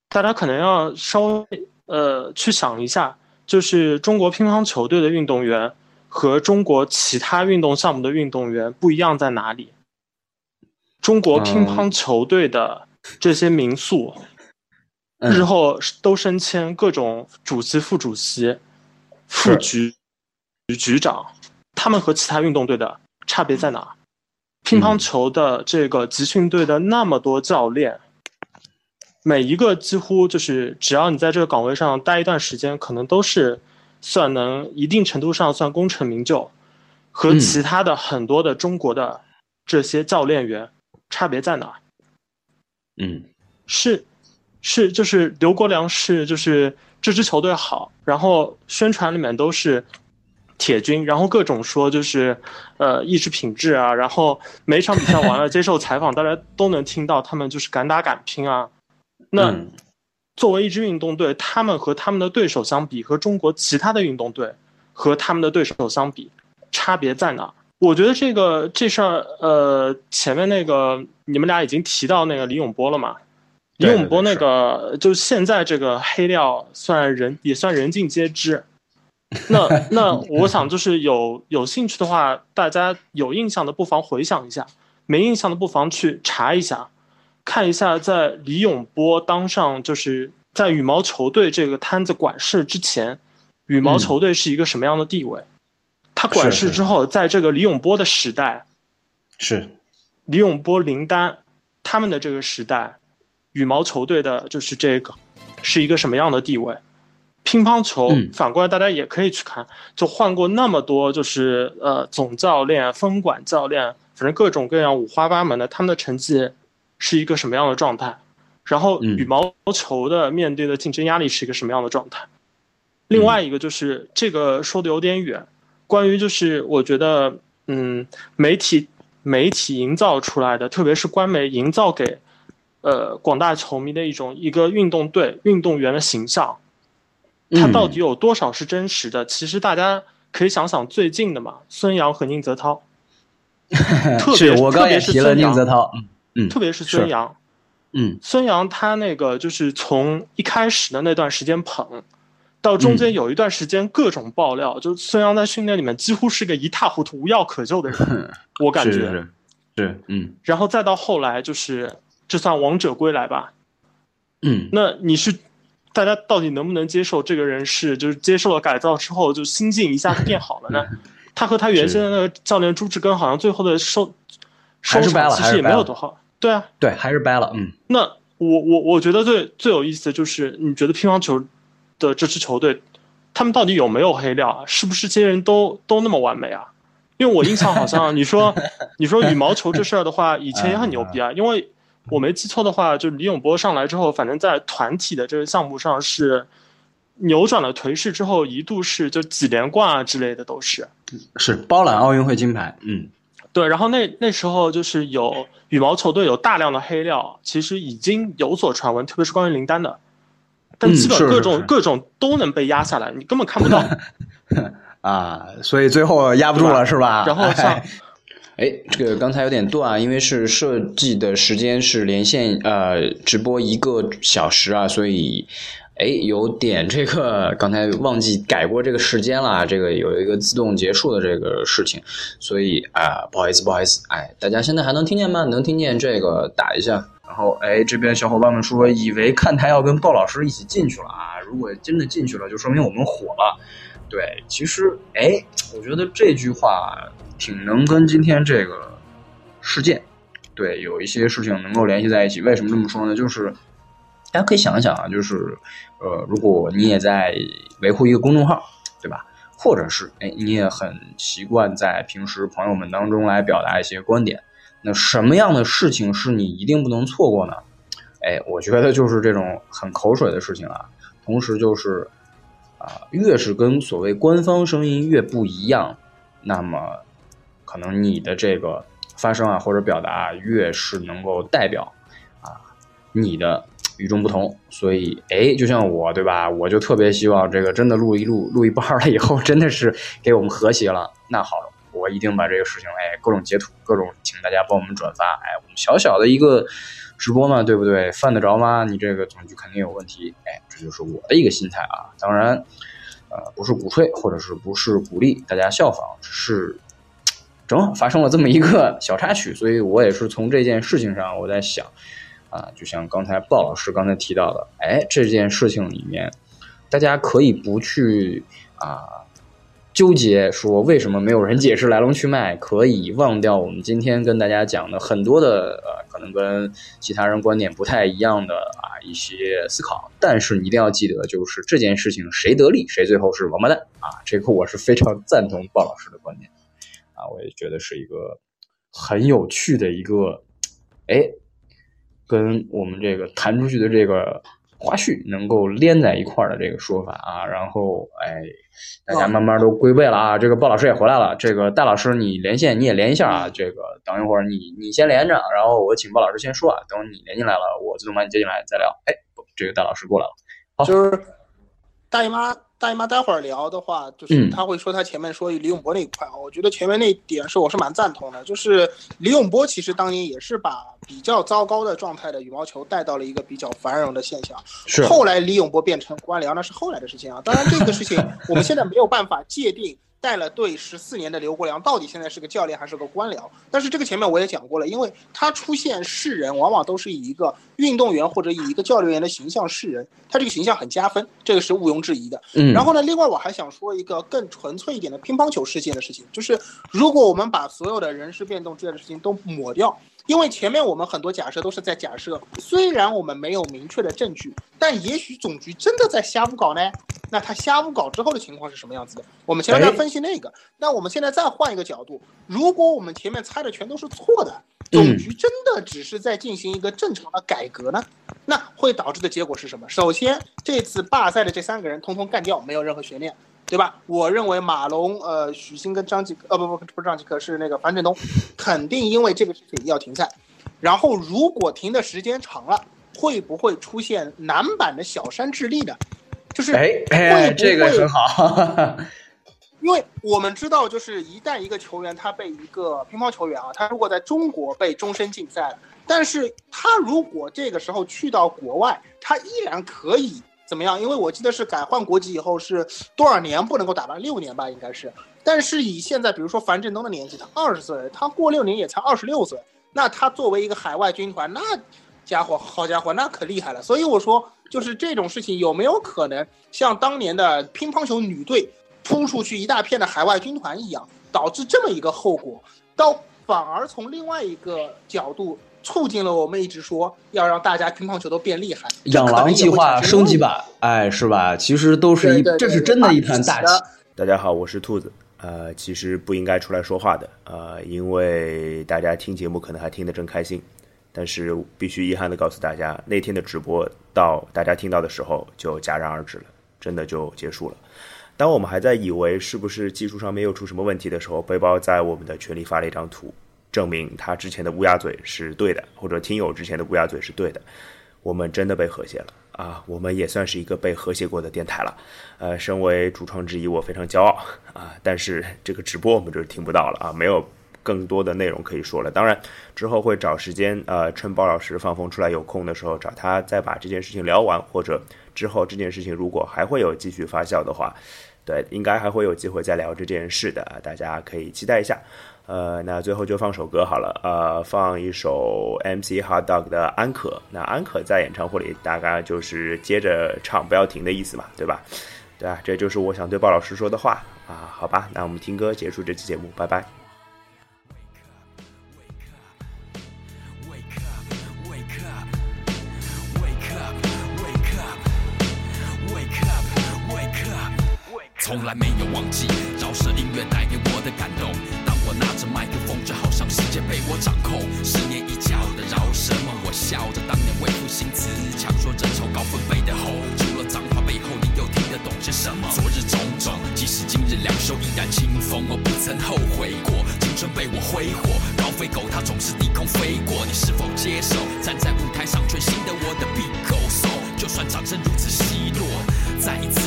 大家可能要稍微呃去想一下，就是中国乒乓球队的运动员。和中国其他运动项目的运动员不一样在哪里？中国乒乓球队的这些民宿，日后都升迁各种主席、副主席、副局局长，他们和其他运动队的差别在哪？乒乓球的这个集训队的那么多教练，每一个几乎就是只要你在这个岗位上待一段时间，可能都是。算能一定程度上算功成名就，和其他的很多的中国的这些教练员差别在哪？嗯，是是就是刘国梁是就是这支球队好，然后宣传里面都是铁军，然后各种说就是呃意志品质啊，然后每场比赛完了接受采访，大家都能听到他们就是敢打敢拼啊。那作为一支运动队，他们和他们的对手相比，和中国其他的运动队和他们的对手相比，差别在哪？我觉得这个这事儿，呃，前面那个你们俩已经提到那个李永波了嘛？李永波那个，就现在这个黑料算人也算人尽皆知。那那我想就是有有兴趣的话，大家有印象的不妨回想一下，没印象的不妨去查一下，看一下在李永波当上就是在羽毛球队这个摊子管事之前，羽毛球队是一个什么样的地位。他管事之后，在这个李永波的时代，是李永波、林丹他们的这个时代，羽毛球队的就是这个是一个什么样的地位？乒乓球反过来，大家也可以去看，就换过那么多，就是呃总教练、分管教练，反正各种各样五花八门的，他们的成绩是一个什么样的状态？然后羽毛球的面对的竞争压力是一个什么样的状态？另外一个就是这个说的有点远。关于就是我觉得，嗯，媒体媒体营造出来的，特别是官媒营造给，呃，广大球迷的一种一个运动队运动员的形象，它到底有多少是真实的？其实大家可以想想最近的嘛，孙杨和宁泽涛，特别我刚也提了宁泽涛，嗯，特别是孙杨，嗯，孙杨他那个就是从一开始的那段时间捧。到中间有一段时间，各种爆料，就孙杨在训练里面几乎是个一塌糊涂、无药可救的人，我感觉是，是，嗯。然后再到后来，就是这算王者归来吧，嗯。那你是大家到底能不能接受这个人是，就是接受了改造之后，就心境一下子变好了呢？他和他原先的那个教练朱志根，好像最后的收收场其实也没有多好，对啊，对，还是掰了，嗯。那我我我觉得最最有意思的就是，你觉得乒乓球？的这支球队，他们到底有没有黑料啊？是不是这些人都都那么完美啊？因为我印象好像你说 你说羽毛球这事儿的话，以前也很牛逼啊。因为我没记错的话，就李永波上来之后，反正在团体的这个项目上是扭转了颓势之后，一度是就几连冠啊之类的都是是包揽奥运会金牌。嗯，对。然后那那时候就是有羽毛球队有大量的黑料，其实已经有所传闻，特别是关于林丹的。但基本各种各种都能被压下来，你根本看不到 啊！所以最后压不住了，是吧？然后像，哎，这个刚才有点断，因为是设计的时间是连线呃直播一个小时啊，所以哎有点这个刚才忘记改过这个时间了，这个有一个自动结束的这个事情，所以啊不好意思不好意思，哎，大家现在还能听见吗？能听见这个打一下。然后，哎，这边小伙伴们说，以为看台要跟鲍老师一起进去了啊！如果真的进去了，就说明我们火了。对，其实，哎，我觉得这句话挺能跟今天这个事件，对，有一些事情能够联系在一起。为什么这么说呢？就是大家可以想一想啊，就是，呃，如果你也在维护一个公众号，对吧？或者是，哎，你也很习惯在平时朋友们当中来表达一些观点。那什么样的事情是你一定不能错过呢？哎，我觉得就是这种很口水的事情啊。同时就是，啊，越是跟所谓官方声音越不一样，那么可能你的这个发声啊或者表达越是能够代表你的与众不同。所以，哎，就像我对吧？我就特别希望这个真的录一录录一半了以后，真的是给我们和谐了。那好了。我一定把这个事情，哎，各种截图，各种请大家帮我们转发，哎，我们小小的一个直播嘛，对不对？犯得着吗？你这个总局肯定有问题，哎，这就是我的一个心态啊。当然，呃，不是鼓吹，或者是不是鼓励大家效仿，只是正好发生了这么一个小插曲，所以我也是从这件事情上我在想，啊，就像刚才鲍老师刚才提到的，哎，这件事情里面，大家可以不去啊。纠结说为什么没有人解释来龙去脉？可以忘掉我们今天跟大家讲的很多的呃，可能跟其他人观点不太一样的啊一些思考。但是你一定要记得，就是这件事情谁得利，谁最后是王八蛋啊！这个我是非常赞同鲍老师的观点啊，我也觉得是一个很有趣的一个哎，跟我们这个弹出去的这个花絮能够连在一块儿的这个说法啊。然后，哎，大家慢慢都归位了啊。这个鲍老师也回来了。这个戴老师，你连线你也连一下啊。这个等一会儿你你先连着，然后我请鲍老师先说啊。等你连进来了，我自动把你接进来再聊。哎，这个戴老师过来了。好，就是大姨妈。大姨妈待会儿聊的话，就是他会说他前面说李永波那一块啊，我觉得前面那点是我是蛮赞同的。就是李永波其实当年也是把比较糟糕的状态的羽毛球带到了一个比较繁荣的现象。是后来李永波变成官僚，那是后来的事情啊。当然这个事情 我们现在没有办法界定。带了队十四年的刘国梁，到底现在是个教练还是个官僚？但是这个前面我也讲过了，因为他出现世人，往往都是以一个运动员或者以一个教练员的形象示人，他这个形象很加分，这个是毋庸置疑的。嗯，然后呢，另外我还想说一个更纯粹一点的乒乓球事件的事情，就是如果我们把所有的人事变动这类的事情都抹掉。因为前面我们很多假设都是在假设，虽然我们没有明确的证据，但也许总局真的在瞎胡搞呢。那他瞎胡搞之后的情况是什么样子的？我们前面在分析那个。那我们现在再换一个角度，如果我们前面猜的全都是错的，总局真的只是在进行一个正常的改革呢？那会导致的结果是什么？首先，这次罢赛的这三个人通通干掉，没有任何悬念。对吧？我认为马龙、呃许昕跟张继科，呃不不不是张继科，是那个樊振东，肯定因为这个事情要停赛。然后如果停的时间长了，会不会出现男版的小山智利的？就是哎哎，这个很好。因为我们知道，就是一旦一个球员他被一个乒乓球员啊，他如果在中国被终身禁赛了，但是他如果这个时候去到国外，他依然可以。怎么样？因为我记得是改换国籍以后是多少年不能够打了？六年吧，应该是。但是以现在，比如说樊振东的年纪，他二十岁，他过六年也才二十六岁。那他作为一个海外军团，那家伙，好家伙，那可厉害了。所以我说，就是这种事情有没有可能像当年的乒乓球女队扑出去一大片的海外军团一样，导致这么一个后果？到反而从另外一个角度。促进了我们一直说要让大家乒乓球都变厉害，养狼计划升级版，哎，是吧？其实都是一，这是真的一盘大棋。大家好，我是兔子，呃，其实不应该出来说话的，呃，因为大家听节目可能还听得正开心，但是必须遗憾的告诉大家，那天的直播到大家听到的时候就戛然而止了，真的就结束了。当我们还在以为是不是技术上面又出什么问题的时候，背包在我们的群里发了一张图。证明他之前的乌鸦嘴是对的，或者听友之前的乌鸦嘴是对的，我们真的被和谐了啊！我们也算是一个被和谐过的电台了。呃，身为主创之一，我非常骄傲啊！但是这个直播我们就是听不到了啊，没有更多的内容可以说了。当然之后会找时间，呃，趁包老师放风出来有空的时候，找他再把这件事情聊完，或者之后这件事情如果还会有继续发酵的话，对，应该还会有机会再聊这件事的，大家可以期待一下。呃，那最后就放首歌好了，呃，放一首 MC Hot Dog 的《安可》。那安可在演唱会里大概就是接着唱不要停的意思嘛，对吧？对啊，这就是我想对鲍老师说的话啊。好吧，那我们听歌结束这期节目，拜拜。从来没有忘记饶舌音乐带给我的感动。当我拿着麦克风，就好像世界被我掌控。十年一觉的饶舌梦，我笑着当年为赋新词，强说真丑高分贝的吼。除了脏话背后，你又听得懂些什么？昨日种种，即使今日两手依然清风，我不曾后悔过。青春被我挥霍，高飞狗它总是低空飞过。你是否接受？站在舞台上，全新的我的 big o s o 就算掌声如此稀落，再一次，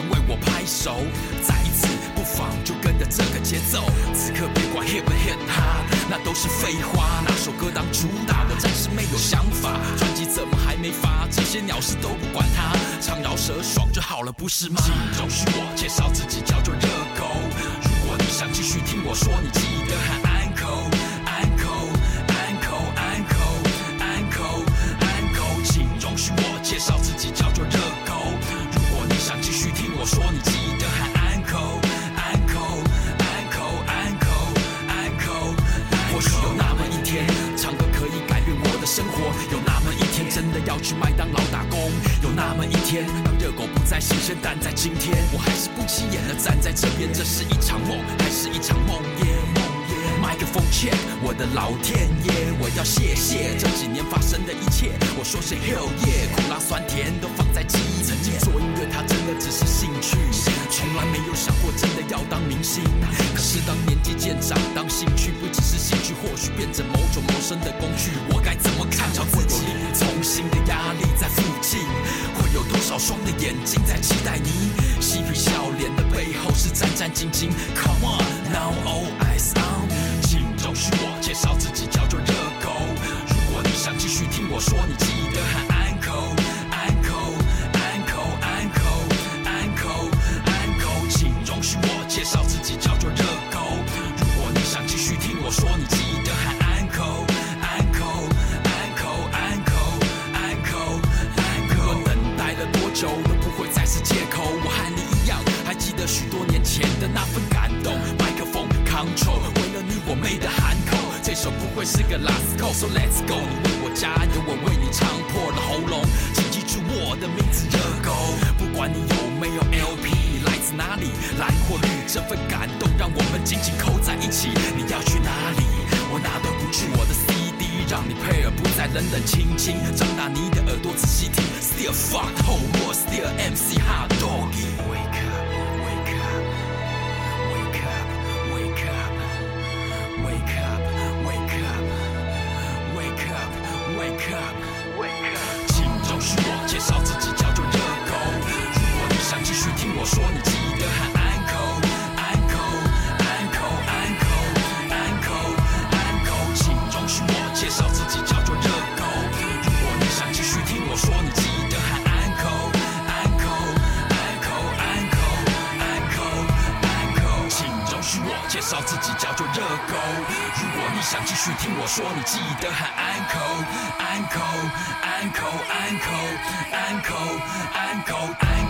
们为我拍手。再一次不妨。就跟着这个节奏，此刻别管 hit 不 hit 哈，那都是废话。哪首歌当主打，我暂时没有想法。专辑怎么还没发？这些鸟事都不管它，唱饶舌爽就好了，不是吗？请容许我介绍自己，叫做热狗。如果你想继续听我说，你记要去麦当劳打工。有那么一天，当热狗不再新鲜，但在今天，我还是不起眼的站在这边。这是一场梦，还是一场梦魇？梦。麦克风欠我的老天爷，我要谢谢这几年发生的一切。我说些 hell yeah，苦辣酸甜都放在记忆。曾经做音乐，它真的只是兴趣，从来没有想过真的要当明星。可是当年纪渐长，当兴紧紧靠是个 last call，so let's go。你为我加油，我为你唱破了喉咙。请记住我的名字热狗，不管你有没有 LP，来自哪里，蓝或绿，这份感动让我们紧紧扣在一起。你要去哪里？我哪都不去。我的 CD 让你配耳，不再冷冷清清。张大你的耳朵仔细听，Still fuck whole world，Still MC hot doggy。自己，叫做热狗。如果你想继续听我说，你记得喊 uncle, uncle, uncle, uncle, uncle, uncle, uncle。